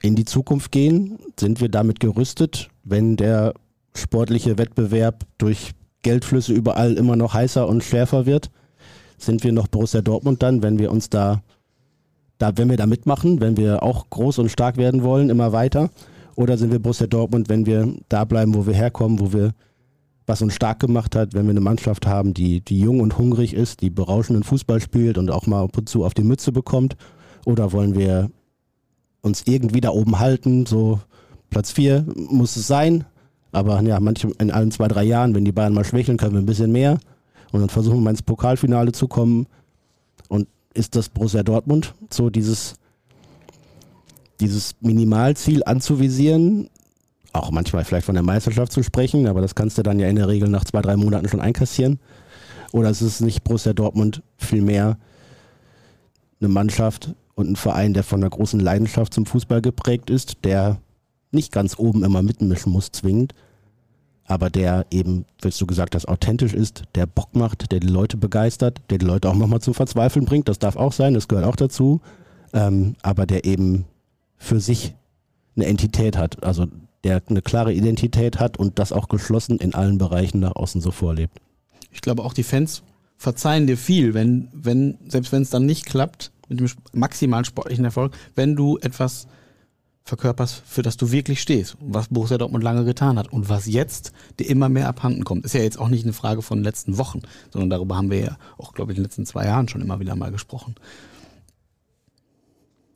in die Zukunft gehen? Sind wir damit gerüstet, wenn der sportliche Wettbewerb durch Geldflüsse überall immer noch heißer und schärfer wird? Sind wir noch Borussia Dortmund dann, wenn wir uns da, da, wenn wir da mitmachen, wenn wir auch groß und stark werden wollen, immer weiter? Oder sind wir Borussia Dortmund, wenn wir da bleiben, wo wir herkommen, wo wir, was uns stark gemacht hat, wenn wir eine Mannschaft haben, die, die jung und hungrig ist, die berauschenden Fußball spielt und auch mal ab und zu auf die Mütze bekommt? Oder wollen wir uns irgendwie da oben halten. So Platz 4 muss es sein. Aber ja, manche in allen zwei, drei Jahren, wenn die Bayern mal schwächeln, können wir ein bisschen mehr. Und dann versuchen wir mal ins Pokalfinale zu kommen. Ist das Borussia Dortmund so dieses, dieses Minimalziel anzuvisieren? Auch manchmal vielleicht von der Meisterschaft zu sprechen, aber das kannst du dann ja in der Regel nach zwei, drei Monaten schon einkassieren. Oder ist es nicht Borussia Dortmund vielmehr eine Mannschaft, und ein Verein, der von einer großen Leidenschaft zum Fußball geprägt ist, der nicht ganz oben immer mitmischen muss, zwingend, aber der eben, wie du gesagt hast, authentisch ist, der Bock macht, der die Leute begeistert, der die Leute auch nochmal zum Verzweifeln bringt, das darf auch sein, das gehört auch dazu, ähm, aber der eben für sich eine Entität hat, also der eine klare Identität hat und das auch geschlossen in allen Bereichen nach außen so vorlebt. Ich glaube auch die Fans verzeihen dir viel, wenn, wenn, selbst wenn es dann nicht klappt, mit dem maximalen sportlichen Erfolg, wenn du etwas verkörperst, für das du wirklich stehst. Was Borussia Dortmund lange getan hat und was jetzt dir immer mehr abhanden kommt. Ist ja jetzt auch nicht eine Frage von den letzten Wochen, sondern darüber haben wir ja auch, glaube ich, in den letzten zwei Jahren schon immer wieder mal gesprochen.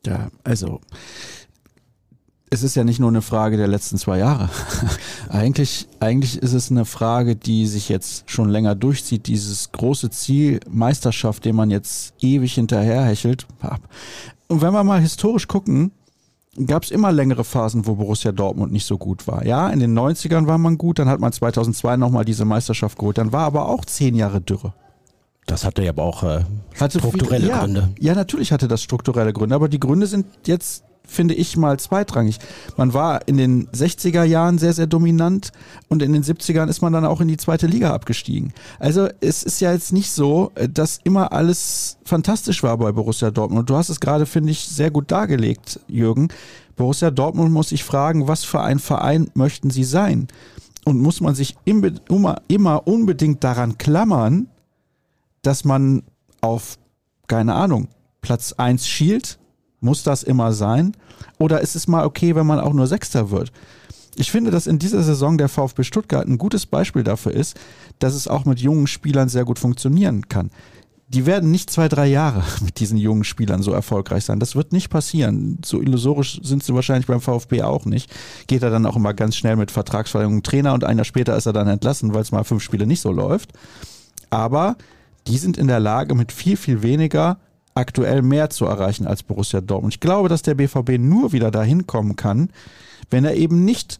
Ja, also es ist ja nicht nur eine Frage der letzten zwei Jahre. eigentlich, eigentlich ist es eine Frage, die sich jetzt schon länger durchzieht. Dieses große Ziel Meisterschaft, dem man jetzt ewig hinterherhechelt. Und wenn wir mal historisch gucken, gab es immer längere Phasen, wo Borussia Dortmund nicht so gut war. Ja, in den 90ern war man gut, dann hat man 2002 nochmal diese Meisterschaft geholt. Dann war aber auch zehn Jahre Dürre. Das hatte ja aber auch äh, strukturelle ja, Gründe. Ja, natürlich hatte das strukturelle Gründe, aber die Gründe sind jetzt finde ich mal zweitrangig. Man war in den 60er Jahren sehr, sehr dominant und in den 70ern ist man dann auch in die zweite Liga abgestiegen. Also es ist ja jetzt nicht so, dass immer alles fantastisch war bei Borussia Dortmund. Und du hast es gerade, finde ich, sehr gut dargelegt, Jürgen. Borussia Dortmund muss sich fragen, was für ein Verein möchten sie sein? Und muss man sich immer, immer unbedingt daran klammern, dass man auf, keine Ahnung, Platz 1 schielt muss das immer sein? Oder ist es mal okay, wenn man auch nur Sechster wird? Ich finde, dass in dieser Saison der VfB Stuttgart ein gutes Beispiel dafür ist, dass es auch mit jungen Spielern sehr gut funktionieren kann. Die werden nicht zwei, drei Jahre mit diesen jungen Spielern so erfolgreich sein. Das wird nicht passieren. So illusorisch sind sie wahrscheinlich beim VfB auch nicht. Geht er dann auch immer ganz schnell mit Vertragsverlängerung Trainer und ein Jahr später ist er dann entlassen, weil es mal fünf Spiele nicht so läuft. Aber die sind in der Lage, mit viel, viel weniger aktuell mehr zu erreichen als Borussia Dortmund. Ich glaube, dass der BVB nur wieder dahin kommen kann, wenn er eben nicht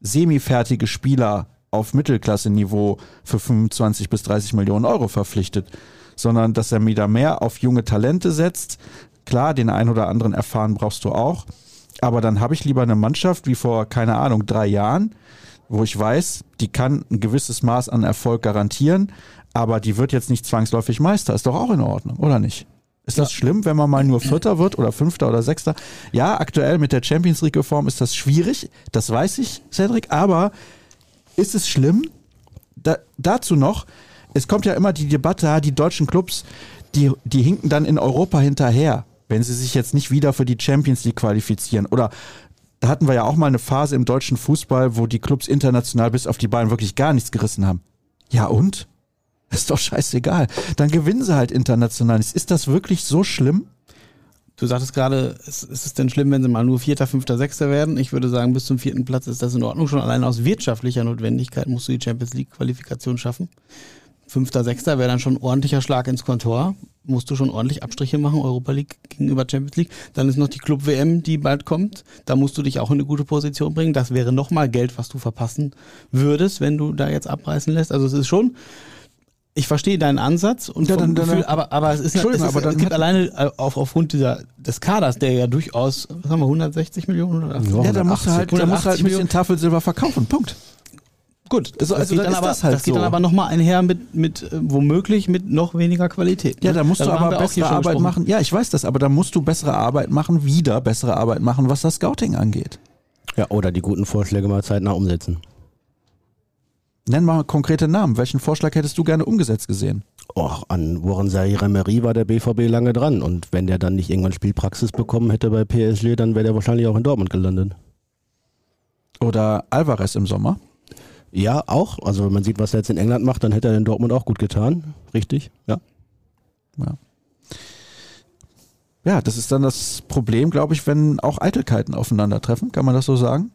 semifertige Spieler auf Mittelklasse-Niveau für 25 bis 30 Millionen Euro verpflichtet, sondern dass er wieder mehr auf junge Talente setzt. Klar, den einen oder anderen erfahren brauchst du auch, aber dann habe ich lieber eine Mannschaft wie vor, keine Ahnung, drei Jahren, wo ich weiß, die kann ein gewisses Maß an Erfolg garantieren, aber die wird jetzt nicht zwangsläufig Meister. Ist doch auch in Ordnung, oder nicht? Ist das schlimm, wenn man mal nur Vierter wird oder Fünfter oder Sechster? Ja, aktuell mit der Champions League-Reform ist das schwierig, das weiß ich, Cedric, aber ist es schlimm? Da, dazu noch, es kommt ja immer die Debatte, die deutschen Clubs, die, die hinken dann in Europa hinterher, wenn sie sich jetzt nicht wieder für die Champions League qualifizieren. Oder da hatten wir ja auch mal eine Phase im deutschen Fußball, wo die Clubs international bis auf die Beine wirklich gar nichts gerissen haben. Ja und? Ist doch scheißegal. Dann gewinnen sie halt international. Ist das wirklich so schlimm? Du sagtest gerade, ist, ist es denn schlimm, wenn sie mal nur Vierter, Fünfter, Sechster werden? Ich würde sagen, bis zum vierten Platz ist das in Ordnung. Schon allein aus wirtschaftlicher Notwendigkeit musst du die Champions League-Qualifikation schaffen. Fünfter, Sechster wäre dann schon ein ordentlicher Schlag ins Kontor. Musst du schon ordentlich Abstriche machen, Europa League gegenüber Champions League. Dann ist noch die Club WM, die bald kommt. Da musst du dich auch in eine gute Position bringen. Das wäre nochmal Geld, was du verpassen würdest, wenn du da jetzt abreißen lässt. Also es ist schon, ich verstehe deinen Ansatz und Ja, dann- dann- Gefühl, aber, aber es ist, es, Entschuldigung, ist, aber dann es gibt alleine äh, auf, aufgrund dieser, des Kaders, der ja durchaus, was haben wir, 160 Millionen oder 80? Ja, Ja, da musst du halt, da musst du halt 180 ein bisschen. Tafelsilber verkaufen. Punkt. Gut, Also- das, also geht dann aber, das halt das geht so. dann aber nochmal einher mit, mit äh, womöglich mit noch weniger Qualität. Ja, ne? da musst du Darüber haben aber wir auch hier bessere Arbeit gesprochen. machen. Ja, ich weiß das, aber da musst du bessere Arbeit machen, wieder bessere Arbeit machen, was das Scouting angeht. Ja, oder die guten Vorschläge mal zeitnah umsetzen. Nenn mal konkrete Namen. Welchen Vorschlag hättest du gerne umgesetzt gesehen? Och, an Warren Zaire war der BVB lange dran. Und wenn der dann nicht irgendwann Spielpraxis bekommen hätte bei PSG, dann wäre der wahrscheinlich auch in Dortmund gelandet. Oder Alvarez im Sommer? Ja, auch. Also wenn man sieht, was er jetzt in England macht, dann hätte er in Dortmund auch gut getan. Richtig, ja. Ja, das ist dann das Problem, glaube ich, wenn auch Eitelkeiten aufeinandertreffen. Kann man das so sagen?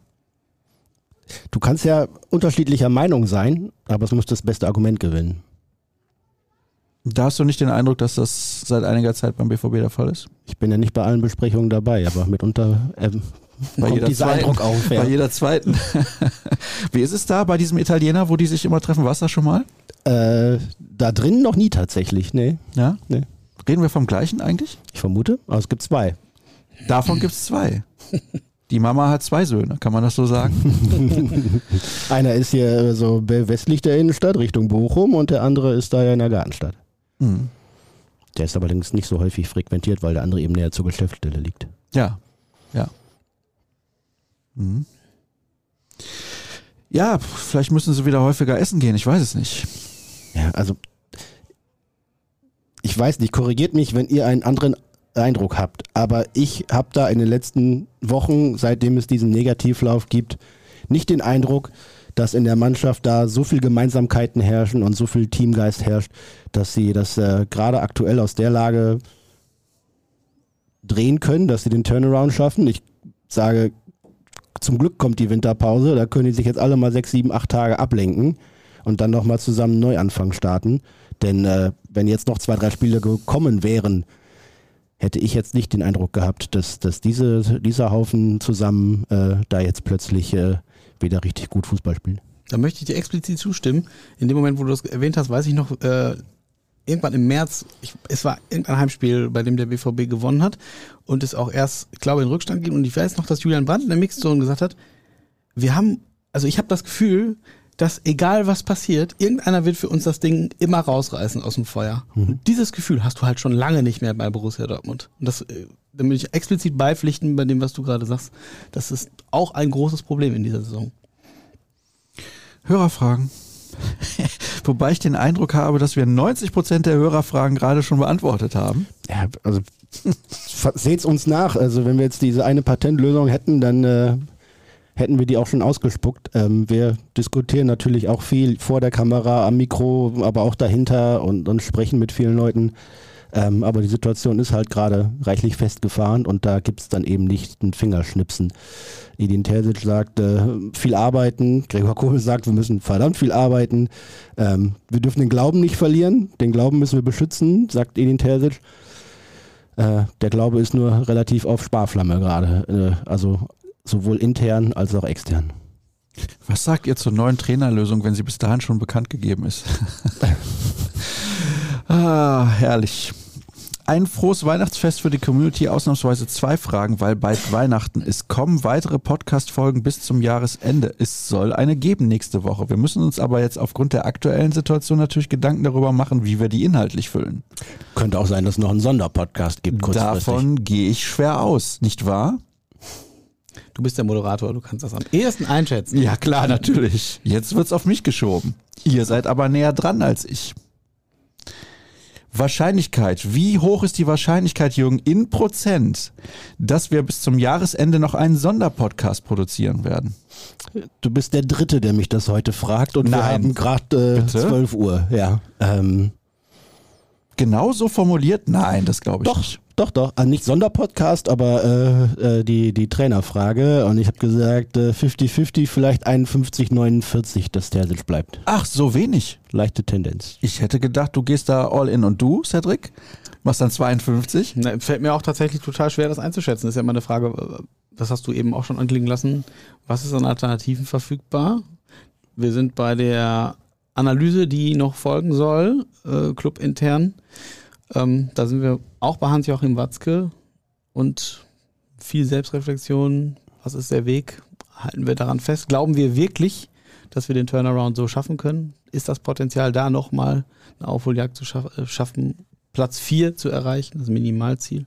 Du kannst ja unterschiedlicher Meinung sein, aber es muss das beste Argument gewinnen. Da hast du nicht den Eindruck, dass das seit einiger Zeit beim BVB der Fall ist? Ich bin ja nicht bei allen Besprechungen dabei, aber mitunter ähm, Bei kommt jeder dieser zweiten. Eindruck auf. Bei Ja. jeder zweiten. Wie ist es da bei diesem Italiener, wo die sich immer treffen? Warst du da schon mal? Äh, da drin noch nie tatsächlich, nee. Ja? Nee. Reden wir vom gleichen eigentlich? Ich vermute, aber es gibt zwei. Davon gibt es zwei. Die Mama hat zwei Söhne, kann man das so sagen? Einer ist hier äh, so westlich der Innenstadt, Richtung Bochum, und der andere ist da ja in der Gartenstadt. Hm. Der ist allerdings nicht so häufig frequentiert, weil der andere eben näher zur Geschäftsstelle liegt. Ja, ja. Mhm. Ja, vielleicht müssen sie wieder häufiger essen gehen, ich weiß es nicht. Ja, also ich weiß nicht, korrigiert mich, wenn ihr einen anderen Eindruck habt, aber ich habe da in den letzten Wochen, seitdem es diesen Negativlauf gibt, nicht den Eindruck, dass in der Mannschaft da so viel Gemeinsamkeiten herrschen und so viel Teamgeist herrscht, dass sie das äh, gerade aktuell aus der Lage drehen können, dass sie den Turnaround schaffen. Ich sage, zum Glück kommt die Winterpause, da können die sich jetzt alle mal sechs, sieben, acht Tage ablenken und dann nochmal zusammen einen Neuanfang starten. Denn äh, wenn jetzt noch zwei, drei Spiele gekommen wären, hätte ich jetzt nicht den Eindruck gehabt, dass, dass diese, dieser Haufen zusammen äh, da jetzt plötzlich äh, wieder richtig gut Fußball spielen. Da möchte ich dir explizit zustimmen. In dem Moment, wo du das erwähnt hast, weiß ich noch, äh, irgendwann im März, ich, es war irgendein Heimspiel, bei dem der BVB gewonnen hat und es auch erst, ich glaube, in Rückstand ging. Und ich weiß noch, dass Julian Brandt in der Mixzone gesagt hat, wir haben, also ich habe das Gefühl, dass egal was passiert, irgendeiner wird für uns das Ding immer rausreißen aus dem Feuer. Und dieses Gefühl hast du halt schon lange nicht mehr bei Borussia Dortmund. Und das, äh, da will ich explizit beipflichten bei dem, was du gerade sagst. Das ist auch ein großes Problem in dieser Saison. Hörerfragen. Wobei ich den Eindruck habe, dass wir 90 Prozent der Hörerfragen gerade schon beantwortet haben. Ja, also seht's uns nach. Also wenn wir jetzt diese eine Patentlösung hätten, dann äh, hätten wir die auch schon ausgespuckt. Ähm, wir diskutieren natürlich auch viel vor der Kamera, am Mikro, aber auch dahinter und, und sprechen mit vielen Leuten. Ähm, aber die Situation ist halt gerade reichlich festgefahren und da gibt's dann eben nicht ein Fingerschnipsen. Edin Terzic sagt, äh, viel arbeiten. Gregor Kobel sagt, wir müssen verdammt viel arbeiten. Ähm, wir dürfen den Glauben nicht verlieren. Den Glauben müssen wir beschützen, sagt Edin Terzic. Äh, der Glaube ist nur relativ auf Sparflamme gerade. Äh, also sowohl intern als auch extern. Was sagt ihr zur neuen Trainerlösung, wenn sie bis dahin schon bekannt gegeben ist? ah, herrlich. ein frohes Weihnachtsfest für die Community. Ausnahmsweise zwei Fragen, weil bald Weihnachten ist. Kommen weitere Podcast-Folgen bis zum Jahresende. Es soll eine geben nächste Woche. Wir müssen uns aber jetzt aufgrund der aktuellen Situation natürlich Gedanken darüber machen, wie wir die inhaltlich füllen. Könnte auch sein, dass es noch einen Sonderpodcast gibt. Davon gehe ich schwer aus, nicht wahr? Du bist der Moderator, du kannst das am ehesten einschätzen. Ja, klar, natürlich. Jetzt wird's auf mich geschoben. Ihr seid aber näher dran als ich. Wahrscheinlichkeit. Wie hoch ist die Wahrscheinlichkeit, Jürgen, in Prozent, dass wir bis zum Jahresende noch einen Sonderpodcast produzieren werden? Du bist der Dritte, der mich das heute fragt und wir Nein. haben gerade äh, Bitte? 12 Uhr. Ja. Ähm, Genau so formuliert? Nein, das glaube ich doch, nicht. doch, doch. Ah, nicht Sonderpodcast, aber äh, äh, die, die Trainerfrage. Und ich habe gesagt, äh, 50-50, vielleicht 51-49, dass Terzic bleibt. Ach, so wenig. Leichte Tendenz. Ich hätte gedacht, du gehst da all in und du, Cedric? Machst dann 52? Na, fällt mir auch tatsächlich total schwer, das einzuschätzen. Das ist ja immer eine Frage, äh, das hast du eben auch schon anklingen lassen. Was ist an Alternativen verfügbar? Wir sind bei der Analyse, die noch folgen soll, äh, clubintern. Ähm, da sind wir auch bei Hans-Joachim Watzke und viel Selbstreflexion. Was ist der Weg? Halten wir daran fest? Glauben wir wirklich, dass wir den Turnaround so schaffen können? Ist das Potenzial da nochmal eine Aufholjagd zu äh, schaffen, Platz 4 zu erreichen, das Minimalziel?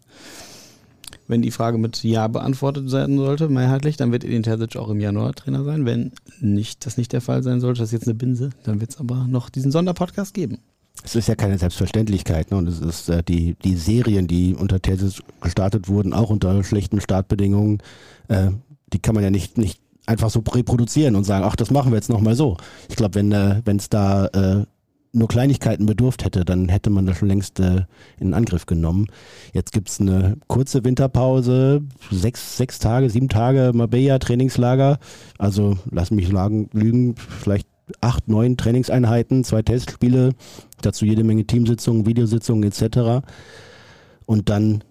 Wenn die Frage mit Ja beantwortet werden sollte, mehrheitlich, dann wird Edin Terzic auch im Januar Trainer sein. Wenn nicht, das nicht der Fall sein sollte, das ist jetzt eine Binse, dann wird es aber noch diesen Sonderpodcast geben. Es ist ja keine Selbstverständlichkeit. Ne? Und es ist äh, die, die Serien, die unter Terzic gestartet wurden, auch unter schlechten Startbedingungen, äh, die kann man ja nicht, nicht einfach so reproduzieren und sagen, ach, das machen wir jetzt nochmal so. Ich glaube, wenn äh, es da äh, nur Kleinigkeiten bedurft hätte, dann hätte man das schon längst äh, in Angriff genommen. Jetzt gibt's eine kurze Winterpause, sechs, sechs Tage, sieben Tage Marbella Trainingslager. Also lass mich lagen, lügen, vielleicht acht, neun Trainingseinheiten, zwei Testspiele, dazu jede Menge Teamsitzungen, Videositzungen etc. Und dann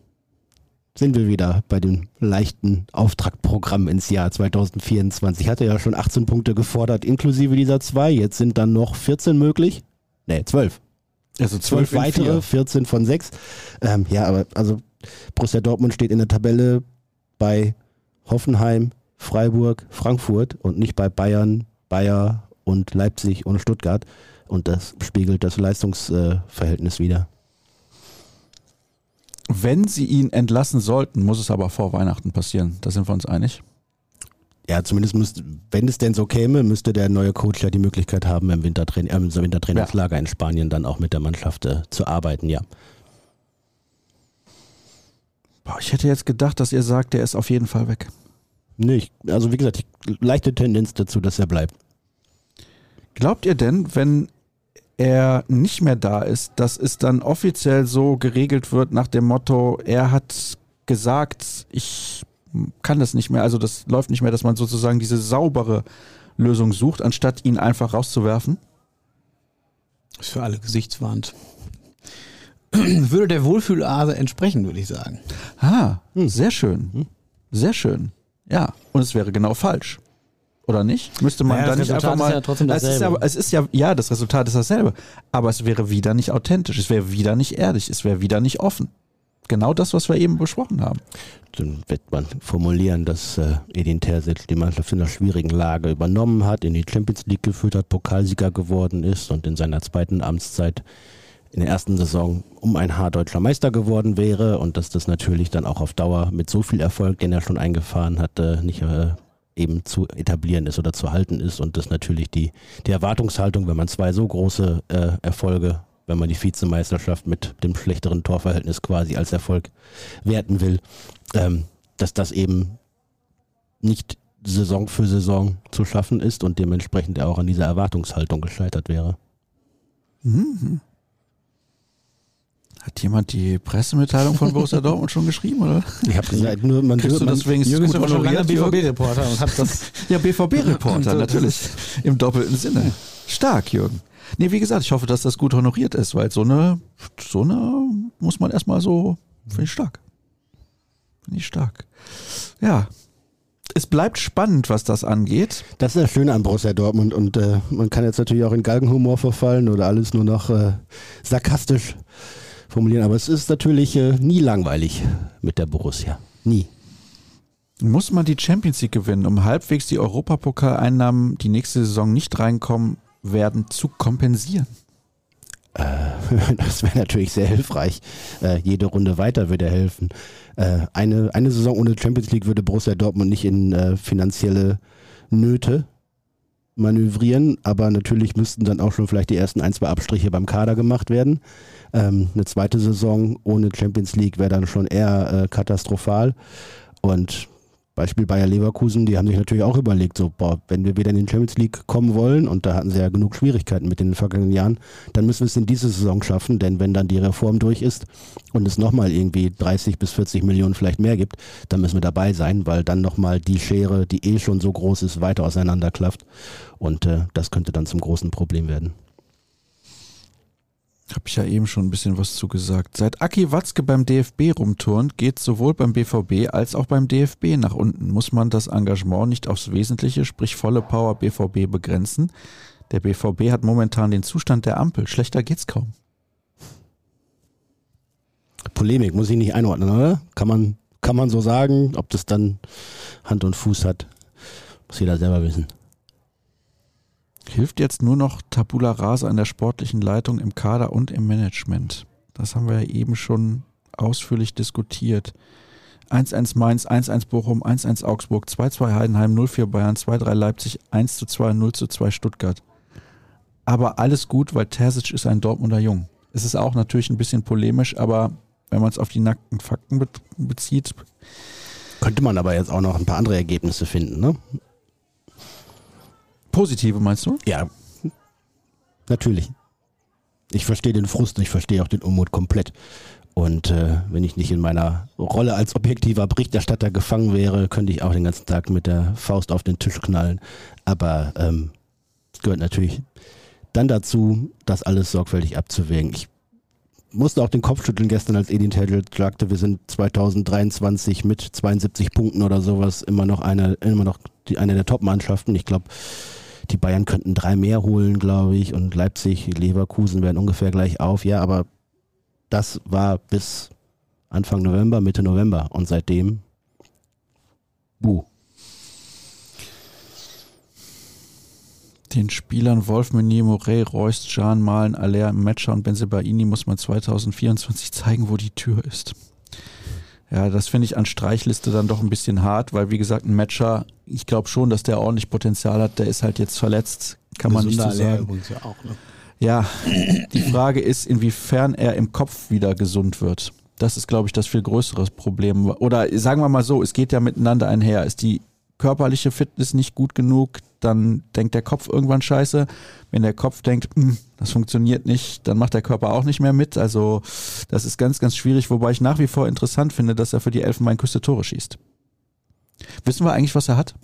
sind wir wieder bei dem leichten Auftragprogramm ins Jahr 2024. Ich hatte ja schon 18 Punkte gefordert, inklusive dieser zwei. Jetzt sind dann noch 14 möglich. Nee, 12. Also Zwölf weitere, 14 von 6. Ähm, ja, aber also Borussia Dortmund steht in der Tabelle bei Hoffenheim, Freiburg, Frankfurt und nicht bei Bayern, Bayer und Leipzig und Stuttgart. Und das spiegelt das Leistungsverhältnis wieder. Wenn sie ihn entlassen sollten, muss es aber vor Weihnachten passieren. Da sind wir uns einig. Ja, zumindest müsste, wenn es denn so käme, müsste der neue Coach ja die Möglichkeit haben, im, Wintertrain äh, im Wintertrainingslager in Spanien dann auch mit der Mannschaft äh, zu arbeiten, ja. Boah, ich hätte jetzt gedacht, dass ihr sagt, der ist auf jeden Fall weg. Nee, ich, also wie gesagt, ich, leichte Tendenz dazu, dass er bleibt. Glaubt ihr denn, wenn er nicht mehr da ist, dass es dann offiziell so geregelt wird nach dem Motto, er hat gesagt, ich kann das nicht mehr, also das läuft nicht mehr, dass man sozusagen diese saubere Lösung sucht, anstatt ihn einfach rauszuwerfen? Ist für alle gesichtswahrend. Würde der Wohlfühlase entsprechen, würde ich sagen. Ah, sehr schön. Sehr schön. Ja, und es wäre genau falsch. Oder nicht? Müsste man Naja, dann das nicht Resultat einfach mal. ist ja trotzdem es, ist ja, dasselbe. es ist ja, ja, das Resultat ist dasselbe. Aber es wäre wieder nicht authentisch. Es wäre wieder nicht ehrlich. Es wäre wieder nicht offen. Genau das, was wir eben besprochen haben. Dann wird man formulieren, dass äh, Edin Terzic die Mannschaft in einer schwierigen Lage übernommen hat, in die Champions League geführt hat, Pokalsieger geworden ist und in seiner zweiten Amtszeit in der ersten Saison um ein Haar deutscher Meister geworden wäre und dass das natürlich dann auch auf Dauer mit so viel Erfolg, den er schon eingefahren hatte, nicht äh, eben zu etablieren ist oder zu halten ist und das natürlich die, die Erwartungshaltung, wenn man zwei so große äh, Erfolge, wenn man die Vizemeisterschaft mit dem schlechteren Torverhältnis quasi als Erfolg werten will, ähm, dass das eben nicht Saison für Saison zu schaffen ist und dementsprechend er auch an dieser Erwartungshaltung gescheitert wäre. Hat jemand die Pressemitteilung von Borussia Dortmund schon geschrieben, oder? Ich habe gesagt, nur man, Kriegst du wenigstens Jürgen ist schon lange? BVB-Reporter und hat das. Ja, BVB-Reporter, natürlich. Im doppelten Sinne. Stark, Jürgen. Nee, wie gesagt, ich hoffe, dass das gut honoriert ist, weil so eine, so eine muss man erstmal so, finde ich stark. Finde ich stark. Ja. Es bleibt spannend, was das angeht. das ist das Schöne an Borussia Dortmund und äh, man kann jetzt natürlich auch in Galgenhumor verfallen oder alles nur noch äh, sarkastisch formulieren. Aber es ist natürlich äh, nie langweilig mit der Borussia. Nie. Muss man die Champions League gewinnen, um halbwegs die Europapokaleinnahmen, die nächste Saison nicht reinkommen werden, zu kompensieren? Äh, das wäre natürlich sehr hilfreich. Äh, jede Runde weiter würde helfen. Äh, eine, eine Saison ohne Champions League würde Borussia Dortmund nicht in äh, finanzielle Nöte manövrieren, aber natürlich müssten dann auch schon vielleicht die ersten ein, zwei Abstriche beim Kader gemacht werden. Ähm, eine zweite Saison ohne Champions League wäre dann schon eher äh, katastrophal. Und Beispiel Bayer Leverkusen, die haben sich natürlich auch überlegt, so, boah, wenn wir wieder in den Champions League kommen wollen, und da hatten sie ja genug Schwierigkeiten mit den vergangenen Jahren, dann müssen wir es in dieser Saison schaffen, denn wenn dann die Reform durch ist und es nochmal irgendwie 30 bis 40 Millionen vielleicht mehr gibt, dann müssen wir dabei sein, weil dann nochmal die Schere, die eh schon so groß ist, weiter auseinanderklafft. Und äh, das könnte dann zum großen Problem werden. Habe ich ja eben schon ein bisschen was zu gesagt. Seit Aki Watzke beim DFB rumturnt, geht sowohl beim BVB als auch beim DFB nach unten. Muss man das Engagement nicht aufs Wesentliche, sprich volle Power BVB begrenzen? Der BVB hat momentan den Zustand der Ampel. Schlechter geht's kaum. Polemik muss ich nicht einordnen, oder? Kann man, kann man so sagen, ob das dann Hand und Fuß hat, muss jeder selber wissen. Hilft jetzt nur noch Tabula Rasa in der sportlichen Leitung, im Kader und im Management. Das haben wir ja eben schon ausführlich diskutiert. 1-1 Mainz, 1-1 Bochum, 1-1 Augsburg, 2-2 Heidenheim, 0-4 Bayern, 2-3 Leipzig, 1-2, 0-2 Stuttgart. Aber alles gut, weil Terzic ist ein Dortmunder Jung. Es ist auch natürlich ein bisschen polemisch, aber wenn man es auf die nackten Fakten bezieht. Könnte man aber jetzt auch noch ein paar andere Ergebnisse finden, ne? Positive meinst du? Ja, natürlich. Ich verstehe den Frust, ich verstehe auch den Unmut komplett. Und äh, wenn ich nicht in meiner Rolle als objektiver Berichterstatter gefangen wäre, könnte ich auch den ganzen Tag mit der Faust auf den Tisch knallen. Aber ähm, es gehört natürlich dann dazu, das alles sorgfältig abzuwägen. Ich musste auch den Kopf schütteln gestern, als Edin Terzic sagte, wir sind 2023 mit 72 Punkten oder sowas immer noch eine, immer noch die, eine der Top-Mannschaften. Ich glaube, die Bayern könnten drei mehr holen, glaube ich, und Leipzig, Leverkusen werden ungefähr gleich auf. Ja, aber das war bis Anfang November, Mitte November und seitdem, buh. Den Spielern Wolf, Meunier, Morey, Reus, Can, Malen, Aller, Metscher und Benzebaini muss man 2024 zeigen, wo die Tür ist. Ja, das finde ich an Streichliste dann doch ein bisschen hart, weil wie gesagt, ein Matcher, ich glaube schon, dass der ordentlich Potenzial hat, der ist halt jetzt verletzt, kann man nicht so sagen. Ja, auch, ne? ja, die Frage ist, inwiefern er im Kopf wieder gesund wird. Das ist, glaube ich, das viel größere Problem. Oder sagen wir mal so, es geht ja miteinander einher. Ist die körperliche Fitness nicht gut genug, dann denkt der Kopf irgendwann scheiße. Wenn der Kopf denkt, hm, das funktioniert nicht, dann macht der Körper auch nicht mehr mit. Also das ist ganz, ganz schwierig, wobei ich nach wie vor interessant finde, dass er für die Elfenbeinküste Tore schießt. Wissen wir eigentlich, was er hat?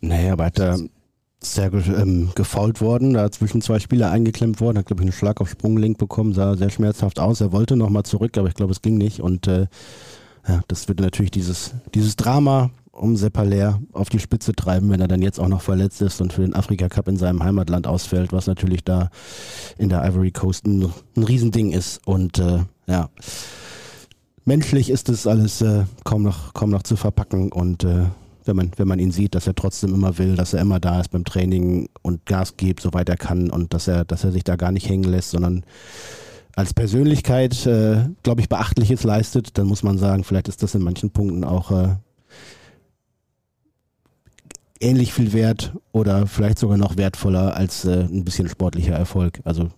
Naja, aber hat er sehr ähm, gefault worden, da zwischen zwei Spieler eingeklemmt worden, hat glaube ich einen Schlag auf Sprunglink bekommen, sah sehr schmerzhaft aus. Er wollte nochmal zurück, aber ich glaube, es ging nicht und äh, ja, das würde natürlich dieses, dieses Drama um Seppaler auf die Spitze treiben, wenn er dann jetzt auch noch verletzt ist und für den Afrika Cup in seinem Heimatland ausfällt, was natürlich da in der Ivory Coast ein, ein Riesending ist. Und äh, ja, menschlich ist es alles äh, kaum noch kaum noch zu verpacken und äh, wenn man wenn man ihn sieht, dass er trotzdem immer will, dass er immer da ist beim Training und Gas gibt, soweit er kann und dass er dass er sich da gar nicht hängen lässt, sondern als Persönlichkeit, äh, glaube ich, beachtliches leistet, dann muss man sagen, vielleicht ist das in manchen Punkten auch äh, ähnlich viel wert oder vielleicht sogar noch wertvoller als äh, ein bisschen sportlicher Erfolg. Also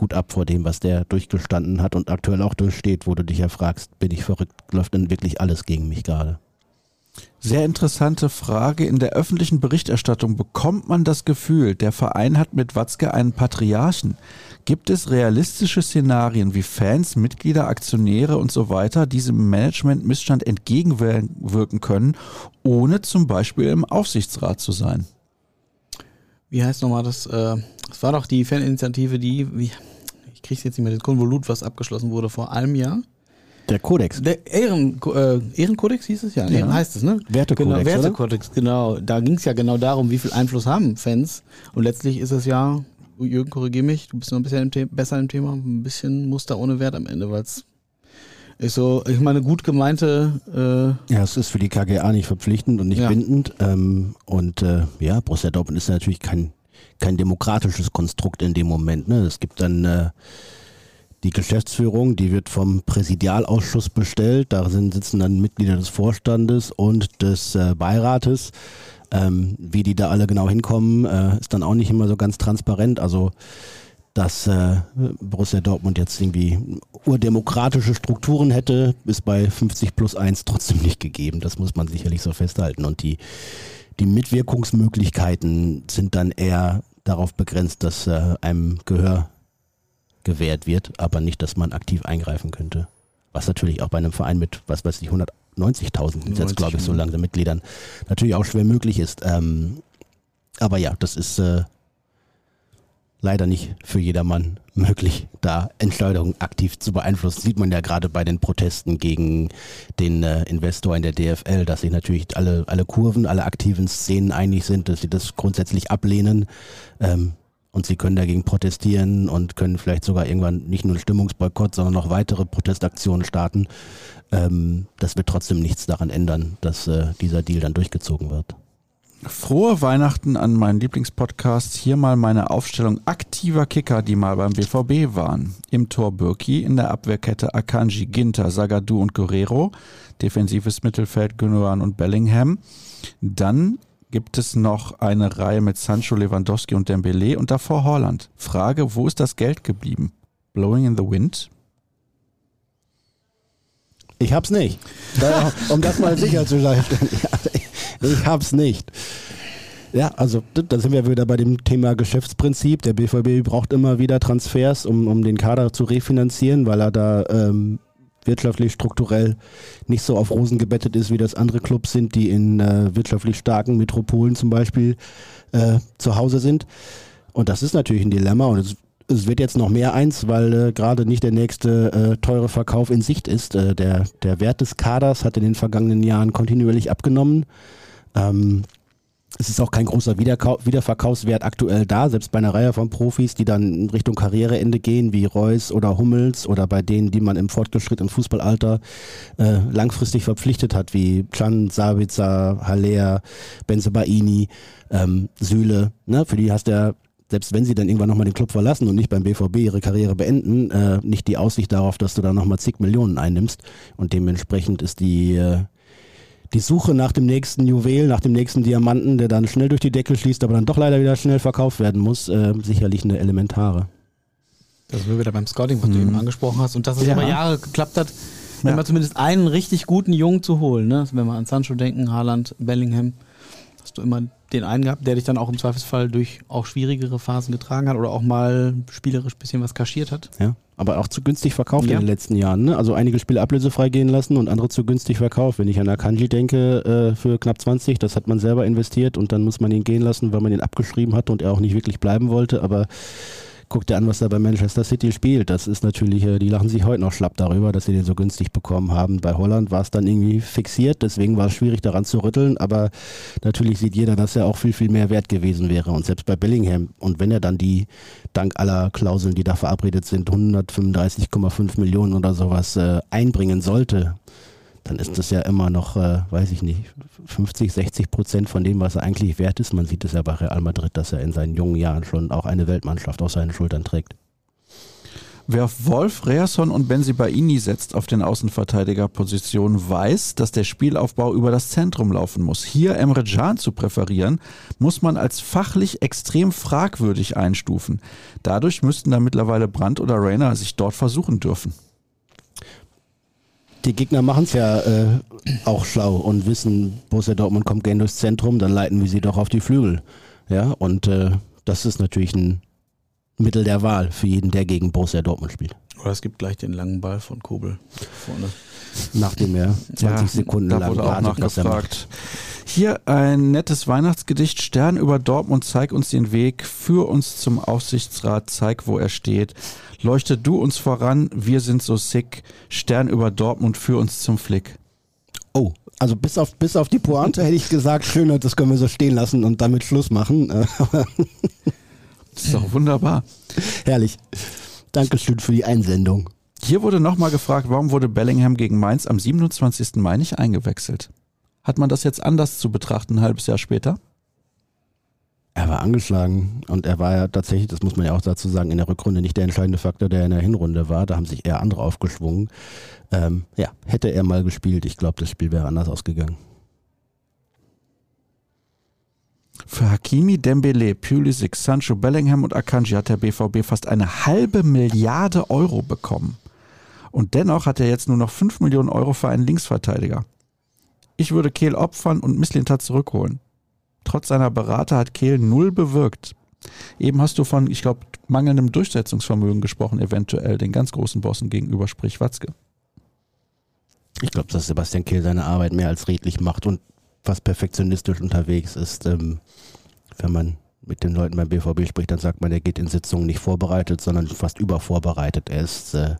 Hut ab vor dem, was der durchgestanden hat und aktuell auch durchsteht, wo du dich ja fragst, bin ich verrückt, läuft denn wirklich alles gegen mich gerade? Sehr interessante Frage. In der öffentlichen Berichterstattung bekommt man das Gefühl, der Verein hat mit Watzke einen Patriarchen. Gibt es realistische Szenarien, wie Fans, Mitglieder, Aktionäre und so weiter diesem Management-Missstand entgegenwirken können, ohne zum Beispiel im Aufsichtsrat zu sein? Wie heißt nochmal das? Äh, das war doch die Faninitiative, die, wie, ich kriege jetzt nicht mehr das Konvolut, was abgeschlossen wurde vor einem Jahr. Der Kodex. Der Ehren, äh, Ehrenkodex hieß es ja. ja. Ehren heißt es, ne? Wertekodex. Genau, Wertekodex, genau. Da ging es ja genau darum, wie viel Einfluss haben Fans. Und letztlich ist es ja Jürgen, korrigier mich, du bist noch ein bisschen im besser im Thema, ein bisschen Muster ohne Wert am Ende, weil es ist so, ich meine, gut gemeinte. Äh ja, es ist für die KGA nicht verpflichtend und nicht ja. bindend. Ähm, und äh, ja, Borussia Dortmund ist natürlich kein, kein demokratisches Konstrukt in dem Moment. Ne? Es gibt dann äh, die Geschäftsführung, die wird vom Präsidialausschuss bestellt. Da sind, sitzen dann Mitglieder des Vorstandes und des äh, Beirates. Ähm, wie die da alle genau hinkommen, äh, ist dann auch nicht immer so ganz transparent. Also dass äh, Borussia Dortmund jetzt irgendwie urdemokratische Strukturen hätte, ist bei 50 plus 1 trotzdem nicht gegeben. Das muss man sicherlich so festhalten. Und die, die Mitwirkungsmöglichkeiten sind dann eher darauf begrenzt, dass äh, einem Gehör gewährt wird, aber nicht, dass man aktiv eingreifen könnte. Was natürlich auch bei einem Verein mit, was weiß ich, 190.000 jetzt, glaube ich, so langsam Mitgliedern natürlich auch schwer möglich ist. Ähm, aber ja, das ist äh, leider nicht für jedermann möglich, da Entscheidungen aktiv zu beeinflussen. Sieht man ja gerade bei den Protesten gegen den äh, Investor in der DFL, dass sich natürlich alle, alle Kurven, alle aktiven Szenen einig sind, dass sie das grundsätzlich ablehnen. Ähm, und sie können dagegen protestieren und können vielleicht sogar irgendwann nicht nur einen Stimmungsboykott, sondern noch weitere Protestaktionen starten. Ähm, das wird trotzdem nichts daran ändern, dass äh, dieser Deal dann durchgezogen wird. Frohe Weihnachten an meinen Lieblingspodcast. Hier mal meine Aufstellung aktiver Kicker, die mal beim BVB waren. Im Tor Birki, in der Abwehrkette Akanji, Ginter, Sagadu und Guerrero. Defensives Mittelfeld Gündogan und Bellingham. Dann gibt es noch eine Reihe mit Sancho, Lewandowski und Dembele und davor Holland. Frage, wo ist das Geld geblieben? Blowing in the Wind? Ich hab's nicht. um das mal sicher zu sein. Ich hab's nicht. Ja, also da sind wir wieder bei dem Thema Geschäftsprinzip. Der BVB braucht immer wieder Transfers, um, um den Kader zu refinanzieren, weil er da ähm, wirtschaftlich strukturell nicht so auf Rosen gebettet ist, wie das andere Clubs sind, die in äh, wirtschaftlich starken Metropolen zum Beispiel äh, zu Hause sind. Und das ist natürlich ein Dilemma und es, es wird jetzt noch mehr eins, weil äh, gerade nicht der nächste äh, teure Verkauf in Sicht ist. Äh, der, der Wert des Kaders hat in den vergangenen Jahren kontinuierlich abgenommen. Ähm, es ist auch kein großer Wiederkau Wiederverkaufswert aktuell da, selbst bei einer Reihe von Profis, die dann in Richtung Karriereende gehen, wie Reus oder Hummels oder bei denen, die man im fortgeschrittenen Fußballalter äh, langfristig verpflichtet hat, wie Can, Sabitzer, Haller, Benzebaini, ähm, Süle. Ne? Für die hast du ja selbst wenn sie dann irgendwann nochmal den Club verlassen und nicht beim BVB ihre Karriere beenden, äh, nicht die Aussicht darauf, dass du da nochmal zig Millionen einnimmst. Und dementsprechend ist die, äh, die Suche nach dem nächsten Juwel, nach dem nächsten Diamanten, der dann schnell durch die Decke schließt, aber dann doch leider wieder schnell verkauft werden muss, äh, sicherlich eine elementare. Das sind wir wieder beim Scouting, was mhm. du eben angesprochen hast. Und dass es ja. über Jahre geklappt hat, wenn ja. man zumindest einen richtig guten Jungen zu holen. Ne? Wenn wir an Sancho denken, Haaland, Bellingham, hast du immer den einen gehabt, der dich dann auch im Zweifelsfall durch auch schwierigere Phasen getragen hat oder auch mal spielerisch ein bisschen was kaschiert hat. Ja, aber auch zu günstig verkauft ja. in den letzten Jahren. Ne? Also einige Spiele ablösefrei gehen lassen und andere zu günstig verkauft. Wenn ich an Akanji denke, äh, für knapp 20, das hat man selber investiert und dann muss man ihn gehen lassen, weil man ihn abgeschrieben hat und er auch nicht wirklich bleiben wollte. Aber guck dir an, was er bei Manchester City spielt. Das ist natürlich, äh, die lachen sich heute noch schlapp darüber, dass sie den so günstig bekommen haben. Bei Holland war es dann irgendwie fixiert, deswegen war es schwierig daran zu rütteln, aber natürlich sieht jeder, dass er auch viel, viel mehr wert gewesen wäre. Und selbst bei Bellingham, und wenn er dann die, dank aller Klauseln, die da verabredet sind, 135,5 Millionen oder sowas äh, einbringen sollte, dann ist das ja immer noch, äh, weiß ich nicht, 50, 60 Prozent von dem, was er eigentlich wert ist. Man sieht es ja bei Real Madrid, dass er in seinen jungen Jahren schon auch eine Weltmannschaft auf seinen Schultern trägt. Wer auf Wolf, Reasson und Benzibaini setzt auf den Außenverteidigerpositionen, weiß, dass der Spielaufbau über das Zentrum laufen muss. Hier Emre Can zu präferieren, muss man als fachlich extrem fragwürdig einstufen. Dadurch müssten da mittlerweile Brandt oder Rainer sich dort versuchen dürfen die Gegner machen es ja äh, auch schlau und wissen, Borussia Dortmund kommt gerne durchs Zentrum, dann leiten wir sie doch auf die Flügel. Ja, und äh, das ist natürlich ein Mittel der Wahl für jeden, der gegen Borussia Dortmund spielt. Oder es gibt gleich den langen Ball von Kobel vorne. Nachdem er 20 ja, Sekunden lang wurde auch nachgefragt. Hier ein nettes Weihnachtsgedicht. Stern über Dortmund, zeig uns den Weg. Führ uns zum Aufsichtsrat, zeig, wo er steht. Leuchte du uns voran, wir sind so sick. Stern über Dortmund, führ uns zum Flick. Oh, also bis auf, bis auf die Pointe hätte ich gesagt, schön, das können wir so stehen lassen und damit Schluss machen. Das ist doch wunderbar. Herrlich. Dankeschön für die Einsendung. Hier wurde nochmal gefragt, warum wurde Bellingham gegen Mainz am 27. Mai nicht eingewechselt? Hat man das jetzt anders zu betrachten, ein halbes Jahr später? Er war angeschlagen und er war ja tatsächlich, das muss man ja auch dazu sagen, in der Rückrunde nicht der entscheidende Faktor, der in der Hinrunde war. Da haben sich eher andere aufgeschwungen. Ähm, ja, hätte er mal gespielt, ich glaube, das Spiel wäre anders ausgegangen. Für Hakimi, Dembele, Pulisic, Sancho, Bellingham und Akanji hat der BVB fast eine halbe Milliarde Euro bekommen. Und dennoch hat er jetzt nur noch 5 Millionen Euro für einen Linksverteidiger. Ich würde Kehl opfern und Misslintat zurückholen. Trotz seiner Berater hat Kehl null bewirkt. Eben hast du von, ich glaube, mangelndem Durchsetzungsvermögen gesprochen, eventuell den ganz großen Bossen gegenüber, sprich Watzke. Ich glaube, dass Sebastian Kehl seine Arbeit mehr als redlich macht und fast perfektionistisch unterwegs ist. Ähm, wenn man mit den Leuten beim BVB spricht, dann sagt man, er geht in Sitzungen nicht vorbereitet, sondern fast übervorbereitet. Er ist äh,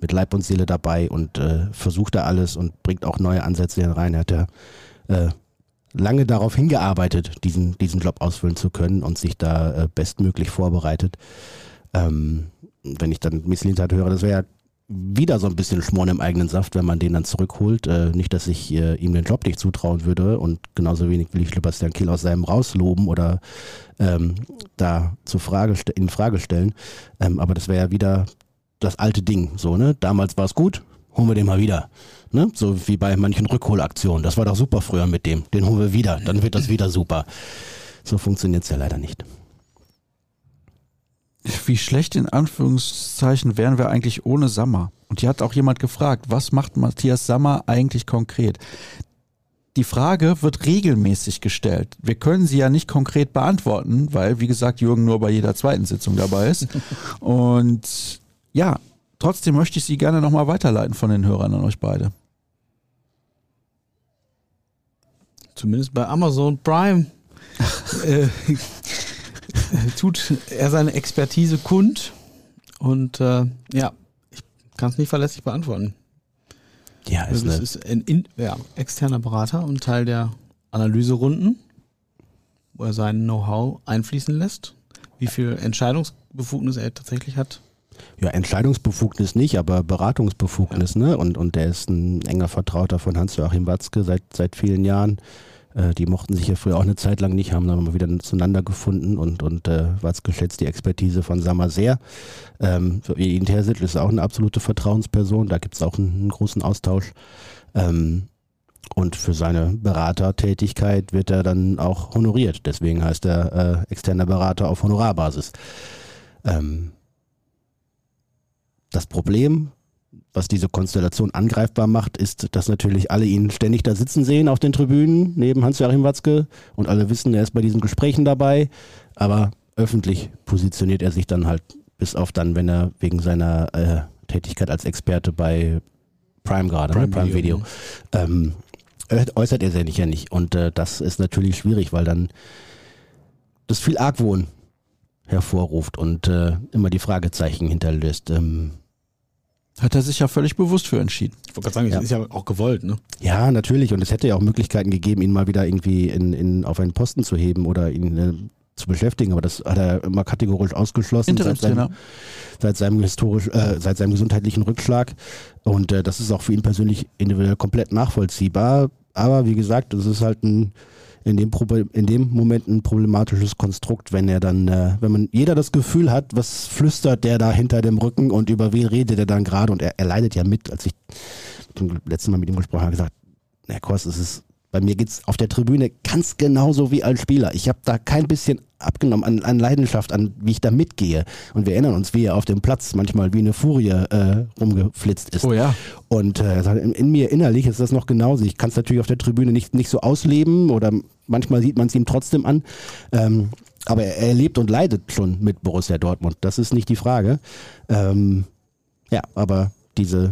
mit Leib und Seele dabei und äh, versucht da alles und bringt auch neue Ansätze rein. Er hat ja äh, lange darauf hingearbeitet, diesen, diesen Job ausfüllen zu können und sich da äh, bestmöglich vorbereitet. Ähm, wenn ich dann Miss Lintat höre, das wäre ja wieder so ein bisschen Schmoren im eigenen Saft, wenn man den dann zurückholt. Äh, nicht, dass ich äh, ihm den Job nicht zutrauen würde und genauso wenig will ich Sebastian Kiel aus seinem rausloben oder ähm, da zur Frage in Frage stellen. Ähm, aber das wäre ja wieder das alte Ding. So, ne? Damals war es gut, holen wir den mal wieder. Ne? So wie bei manchen Rückholaktionen. Das war doch super früher mit dem. Den holen wir wieder, dann wird das wieder super. So funktioniert es ja leider nicht. Wie schlecht in Anführungszeichen wären wir eigentlich ohne Sammer? Und hier hat auch jemand gefragt, was macht Matthias Sammer eigentlich konkret? Die Frage wird regelmäßig gestellt. Wir können sie ja nicht konkret beantworten, weil, wie gesagt, Jürgen nur bei jeder zweiten Sitzung dabei ist. Und ja, trotzdem möchte ich sie gerne nochmal weiterleiten von den Hörern an euch beide. Zumindest bei Amazon Prime. äh, tut er seine Expertise kund und äh, ja, ich kann es nicht verlässlich beantworten. Ja, ist, das ist ein in, ja, externer Berater und Teil der Analyserunden, wo er sein Know-how einfließen lässt. Wie viel Entscheidungsbefugnis er tatsächlich hat. Ja, Entscheidungsbefugnis nicht, aber Beratungsbefugnis, ja. ne? Und, und der ist ein enger Vertrauter von Hans-Joachim Watzke seit, seit vielen Jahren. Äh, die mochten sich ja früher auch eine Zeit lang nicht, haben dann mal wieder zueinander gefunden und, und äh, Watzke schätzt die Expertise von Sammer sehr. Ähm, ihn Terzic ist auch eine absolute Vertrauensperson, da gibt es auch einen, einen, großen Austausch. Ähm, und für seine Beratertätigkeit wird er dann auch honoriert. Deswegen heißt er äh, externer Berater auf Honorarbasis. Ähm, das Problem was diese Konstellation angreifbar macht, ist, dass natürlich alle ihn ständig da sitzen sehen auf den Tribünen neben Hans-Joachim Watzke und alle wissen, er ist bei diesen Gesprächen dabei, aber öffentlich positioniert er sich dann halt bis auf dann, wenn er wegen seiner äh, Tätigkeit als Experte bei Prime gerade, ne? Prime, Prime Video, Video ähm, äußert er sich ja nicht und äh, das ist natürlich schwierig, weil dann das viel Argwohn hervorruft und äh, immer die Fragezeichen hinterlässt. Ähm, hat er sich ja völlig bewusst für entschieden. Ich wollte gerade sagen, ja. ist ja auch gewollt, ne? Ja, natürlich. Und es hätte ja auch Möglichkeiten gegeben, ihn mal wieder irgendwie in, in, auf einen Posten zu heben oder ihn äh, zu beschäftigen. Aber das hat er immer kategorisch ausgeschlossen seit seinem, seit seinem, historisch, äh, seit seinem gesundheitlichen Rückschlag. Und äh, das ist auch für ihn persönlich individuell komplett nachvollziehbar. Aber wie gesagt, das ist halt ein in dem, in dem Moment ein problematisches Konstrukt, wenn er dann, äh, wenn man jeder das Gefühl hat, was flüstert der da hinter dem Rücken und über wen redet er dann gerade und er, er leidet ja mit, als ich zum letzten Mal mit ihm gesprochen habe, gesagt, Herr Kors, es ist bei mir geht es auf der Tribüne ganz genauso wie als Spieler. Ich habe da kein bisschen abgenommen an, an, Leidenschaft, an wie ich da mitgehe. Und wir erinnern uns, wie er auf dem Platz manchmal wie eine Furie äh, rumgeflitzt ist. Oh ja. Und äh, in, in, mir innerlich ist das noch genauso. Ich kann es natürlich auf der Tribüne nicht, nicht so ausleben oder manchmal sieht man es ihm trotzdem an. Ähm, aber er, er, lebt und leidet schon mit Borussia Dortmund. Das ist nicht die Frage. Ähm, ja, aber diese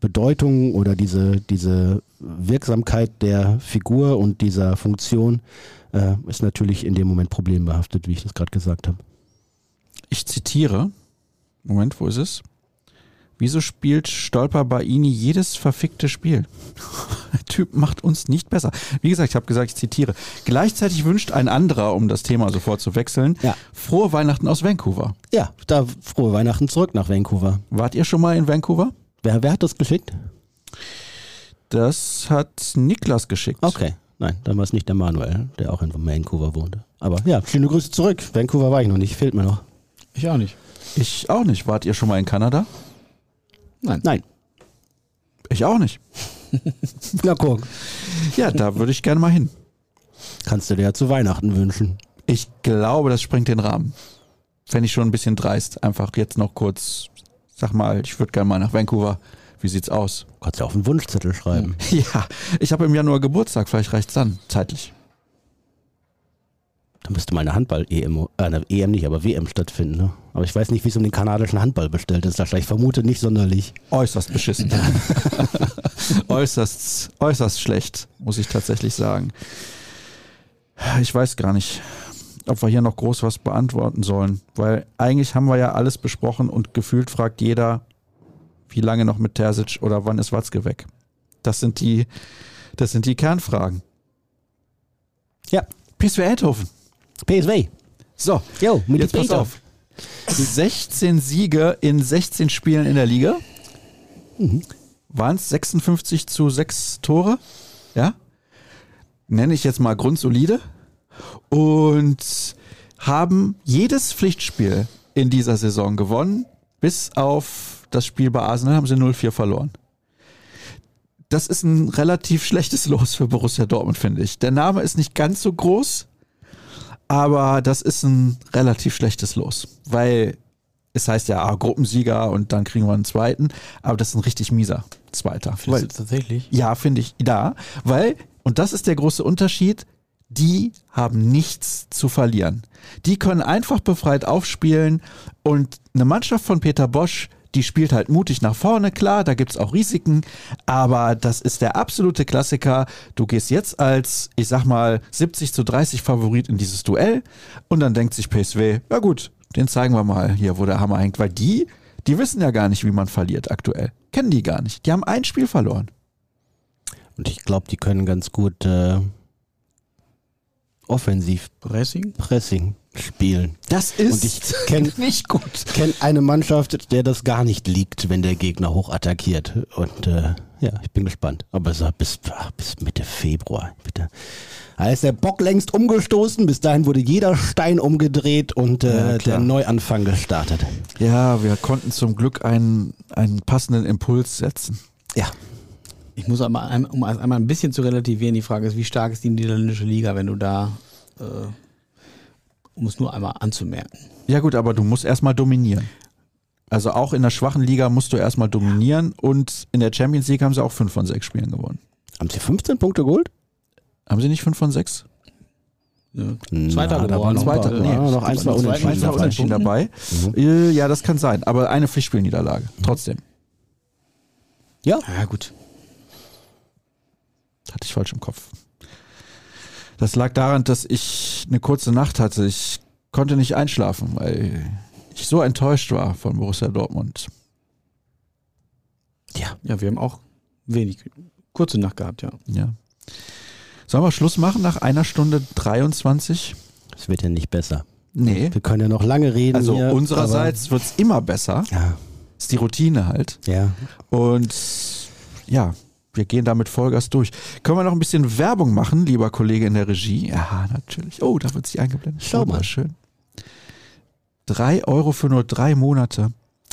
Bedeutung oder diese, diese Wirksamkeit der Figur und dieser Funktion äh, ist natürlich in dem Moment problembehaftet, wie ich das gerade gesagt habe. Ich zitiere, Moment, wo ist es? Wieso spielt Stolper Baini jedes verfickte Spiel? Der Typ macht uns nicht besser. Wie gesagt, ich habe gesagt, ich zitiere. Gleichzeitig wünscht ein anderer, um das Thema sofort zu wechseln, Ja. frohe Weihnachten aus Vancouver. Ja, da frohe Weihnachten zurück nach Vancouver. Wart ihr schon mal in Vancouver? Wer, wer hat das geschickt? Das hat Niklas geschickt. Okay. Nein, dann war es nicht der Manuel, der auch in Vancouver wohnte. Aber ja, schöne Grüße zurück. Vancouver war ich noch nicht, fehlt mir noch. Ich auch nicht. Ich auch nicht. Wart ihr schon mal in Kanada? Nein. Nein. Ich auch nicht. Na guck, Ja, da würde ich gerne mal hin. kannst du dir ja zu Weihnachten wünschen. Ich glaube, das sprengt den Rahmen. Fände ich schon ein bisschen dreist. Einfach jetzt noch kurz, sag mal, ich würde gerne mal nach Vancouver. Wie sieht's aus? Kannst ja auf einen Wunschzettel schreiben. Ja, ich habe im Januar Geburtstag, vielleicht reicht's dann, zeitlich. Da müsste mal eine Handball-EM, äh, eine EM nicht, aber WM stattfinden. Ne? Aber ich weiß nicht, wie es um den kanadischen Handball bestellt ist. Ich vermute nicht sonderlich. Äußerst beschissen. äußerst, äußerst schlecht, muss ich tatsächlich sagen. Ich weiß gar nicht, ob wir hier noch groß was beantworten sollen, weil eigentlich haben wir ja alles besprochen und gefühlt fragt jeder, wie lange noch mit Terzic oder wann ist Watzke weg? Das sind die, das sind die Kernfragen. Ja, PSV Eindhoven. PSW. So, Jo, mit jetzt pass auf. 16 Siege in 16 Spielen in der Liga. Waren es 56 zu 6 Tore? Ja. Nenne ich jetzt mal grundsolide. Und haben jedes Pflichtspiel in dieser Saison gewonnen. Bis auf das Spiel bei Arsenal haben sie 0-4 verloren. Das ist ein relativ schlechtes Los für Borussia Dortmund, finde ich. Der Name ist nicht ganz so groß, aber das ist ein relativ schlechtes Los, weil es heißt ja ah, Gruppensieger und dann kriegen wir einen zweiten, aber das ist ein richtig mieser Zweiter. Findest Weil, du tatsächlich? ja, finde ich, da, weil, und das ist der große Unterschied, die haben nichts zu verlieren. Die können einfach befreit aufspielen und eine Mannschaft von Peter Bosch, die spielt halt mutig nach vorne, klar, da gibt's auch Risiken, aber das ist der absolute Klassiker. Du gehst jetzt als, ich sag mal, 70 zu 30 Favorit in dieses Duell und dann denkt sich PSW, ja gut, den zeigen wir mal hier, wo der Hammer hängt, weil die, die wissen ja gar nicht, wie man verliert aktuell. Kennen die gar nicht. Die haben ein Spiel verloren. Und ich glaube, die können ganz gut äh, offensiv Pressing? Pressing spielen. Das ist Und ich kenne nicht gut. kenn eine Mannschaft, der das gar nicht liegt, wenn der Gegner hoch attackiert. Und äh, ja, ich bin gespannt. Aber so bis, ach, bis Mitte Februar, bitte. Da ist der Bock längst umgestoßen. Bis dahin wurde jeder Stein umgedreht und Ja, äh, klar. der Neuanfang gestartet. Ja, wir konnten zum Glück einen, einen passenden Impuls setzen. Ja, Ich muss aber um es einmal ein bisschen zu relativieren, die Frage ist, wie stark ist die niederländische Liga, wenn du da, äh, um es nur einmal anzumerken. Ja gut, aber du musst erstmal dominieren. Also auch in der schwachen Liga musst du erstmal dominieren und in der Champions League haben sie auch 5 von 6 Spielen gewonnen. haben sie 15 Punkte geholt? Haben sie nicht 5 von 6? Ne? Na, Zweiter da geworden. Zweiter, nee, ja, noch ein, stimmt, zwei noch zwei Unentschieden. Dabei. Äh, Ja, das kann sein, aber eine Pflichtspielniederlage. Trotzdem. Ja, Ja, gut. Hatte ich falsch im Kopf. Das lag daran, dass ich eine kurze Nacht hatte. Ich konnte nicht einschlafen, weil ich so enttäuscht war von Borussia Dortmund. ja. Ja, wir haben auch wenig, kurze Nacht gehabt, ja. Ja. Sollen wir Schluss machen nach einer Stunde 23? Es wird ja nicht besser. Nee. Wir können ja noch lange reden. Also hier, unsererseits wird's immer besser. Ja, Ist die Routine halt. ja. Und ja, wir gehen damit Vollgas durch. Können wir noch ein bisschen Werbung machen, lieber Kollege in der Regie? Ja, natürlich. Oh, da wird sie eingeblendet. Schau mal. Schön. Drei Euro für nur drei Monate.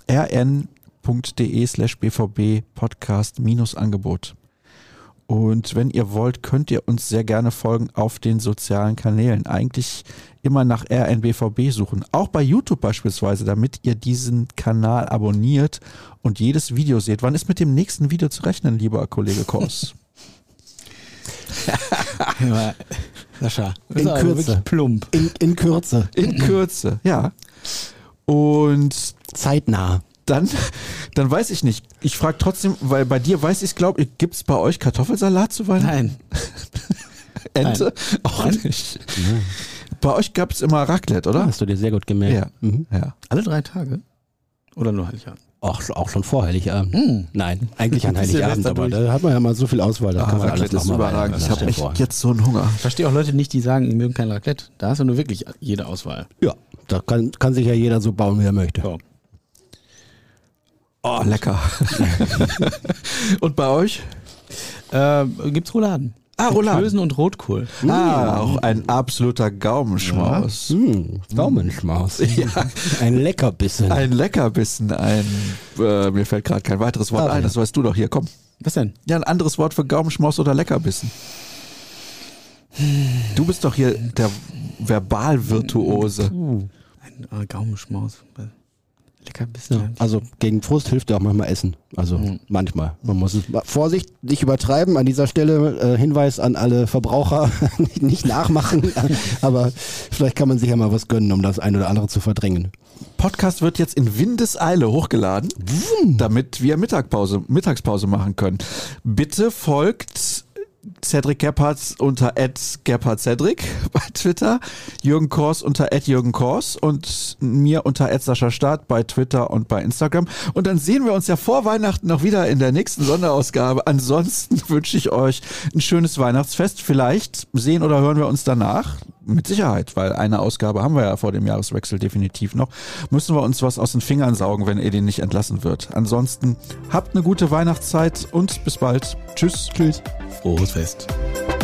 rn.de slash bvb Podcast minus Angebot. Und wenn ihr wollt, könnt ihr uns sehr gerne folgen auf den sozialen Kanälen. Eigentlich immer nach RNBVB suchen. Auch bei YouTube beispielsweise, damit ihr diesen Kanal abonniert und jedes Video seht. Wann ist mit dem nächsten Video zu rechnen, lieber Kollege Kors? Sascha, In aber Kürze. plump. In, in Kürze. In Kürze, ja. Und Zeitnah. Dann, dann weiß ich nicht. Ich frage trotzdem, weil bei dir weiß ich, glaube ich, gibt es bei euch Kartoffelsalat zu Weihnachten? Nein. Ente? Auch Nein. nicht. Bei euch gab es immer Raclette, oder? Hast du dir sehr gut gemerkt. Ja. Mhm. Ja. Alle drei Tage? Oder nur Heiligabend? Auch, auch schon vor Heiligabend. Nein, eigentlich an Heiligabend, aber durch. da hat man ja mal so viel Auswahl, da kann man alles Raclette ist nochmal überragend. Ich habe echt jetzt so einen Hunger. Ich verstehe auch Leute nicht, die sagen, die mögen kein Raclette. Da hast du nur wirklich jede Auswahl. Ja, da kann, kann sich ja jeder so bauen, wie er möchte. Ja. Oh, lecker. und bei euch? Äh, gibt's Rouladen. Ah, Rouladen. Klößen und Rotkohl. Ah, auch ein absoluter Gaumenschmaus. Hm, Daumenschmaus. Ein Leckerbissen. Ein Leckerbissen, ein, äh, mir fällt gerade kein weiteres Wort Ah, ein, ja. das weißt du doch hier, komm. Was denn? Ja, ein anderes Wort für Gaumenschmaus oder Leckerbissen. Du bist doch hier der Verbalvirtuose. Ein äh, Gaumenschmaus. Lecker bisschen. Ja, also gegen Frust hilft ja auch manchmal Essen. Also manchmal. Man muss es Vorsicht, nicht übertreiben. An dieser Stelle äh, Hinweis an alle Verbraucher, nicht- nicht nachmachen, aber vielleicht kann man sich ja mal was gönnen, um das ein oder andere zu verdrängen. Podcast wird jetzt in Windeseile hochgeladen, damit wir Mittagpause, Mittagspause machen können. Bitte folgt Cedric Gebhardt unter Cedric bei Twitter, Jürgen Kors unter Jürgen Kors und mir unter Sascha Staat bei Twitter und bei Instagram. Und dann sehen wir uns ja vor Weihnachten noch wieder in der nächsten Sonderausgabe. Ansonsten wünsche ich euch ein schönes Weihnachtsfest. Vielleicht sehen oder hören wir uns danach. Mit Sicherheit, weil eine Ausgabe haben wir ja vor dem Jahreswechsel definitiv noch. Müssen wir uns was aus den Fingern saugen, wenn Edin nicht entlassen wird. Ansonsten habt eine gute Weihnachtszeit und bis bald. Tschüss. Tschüss. Frohes Fest. ist.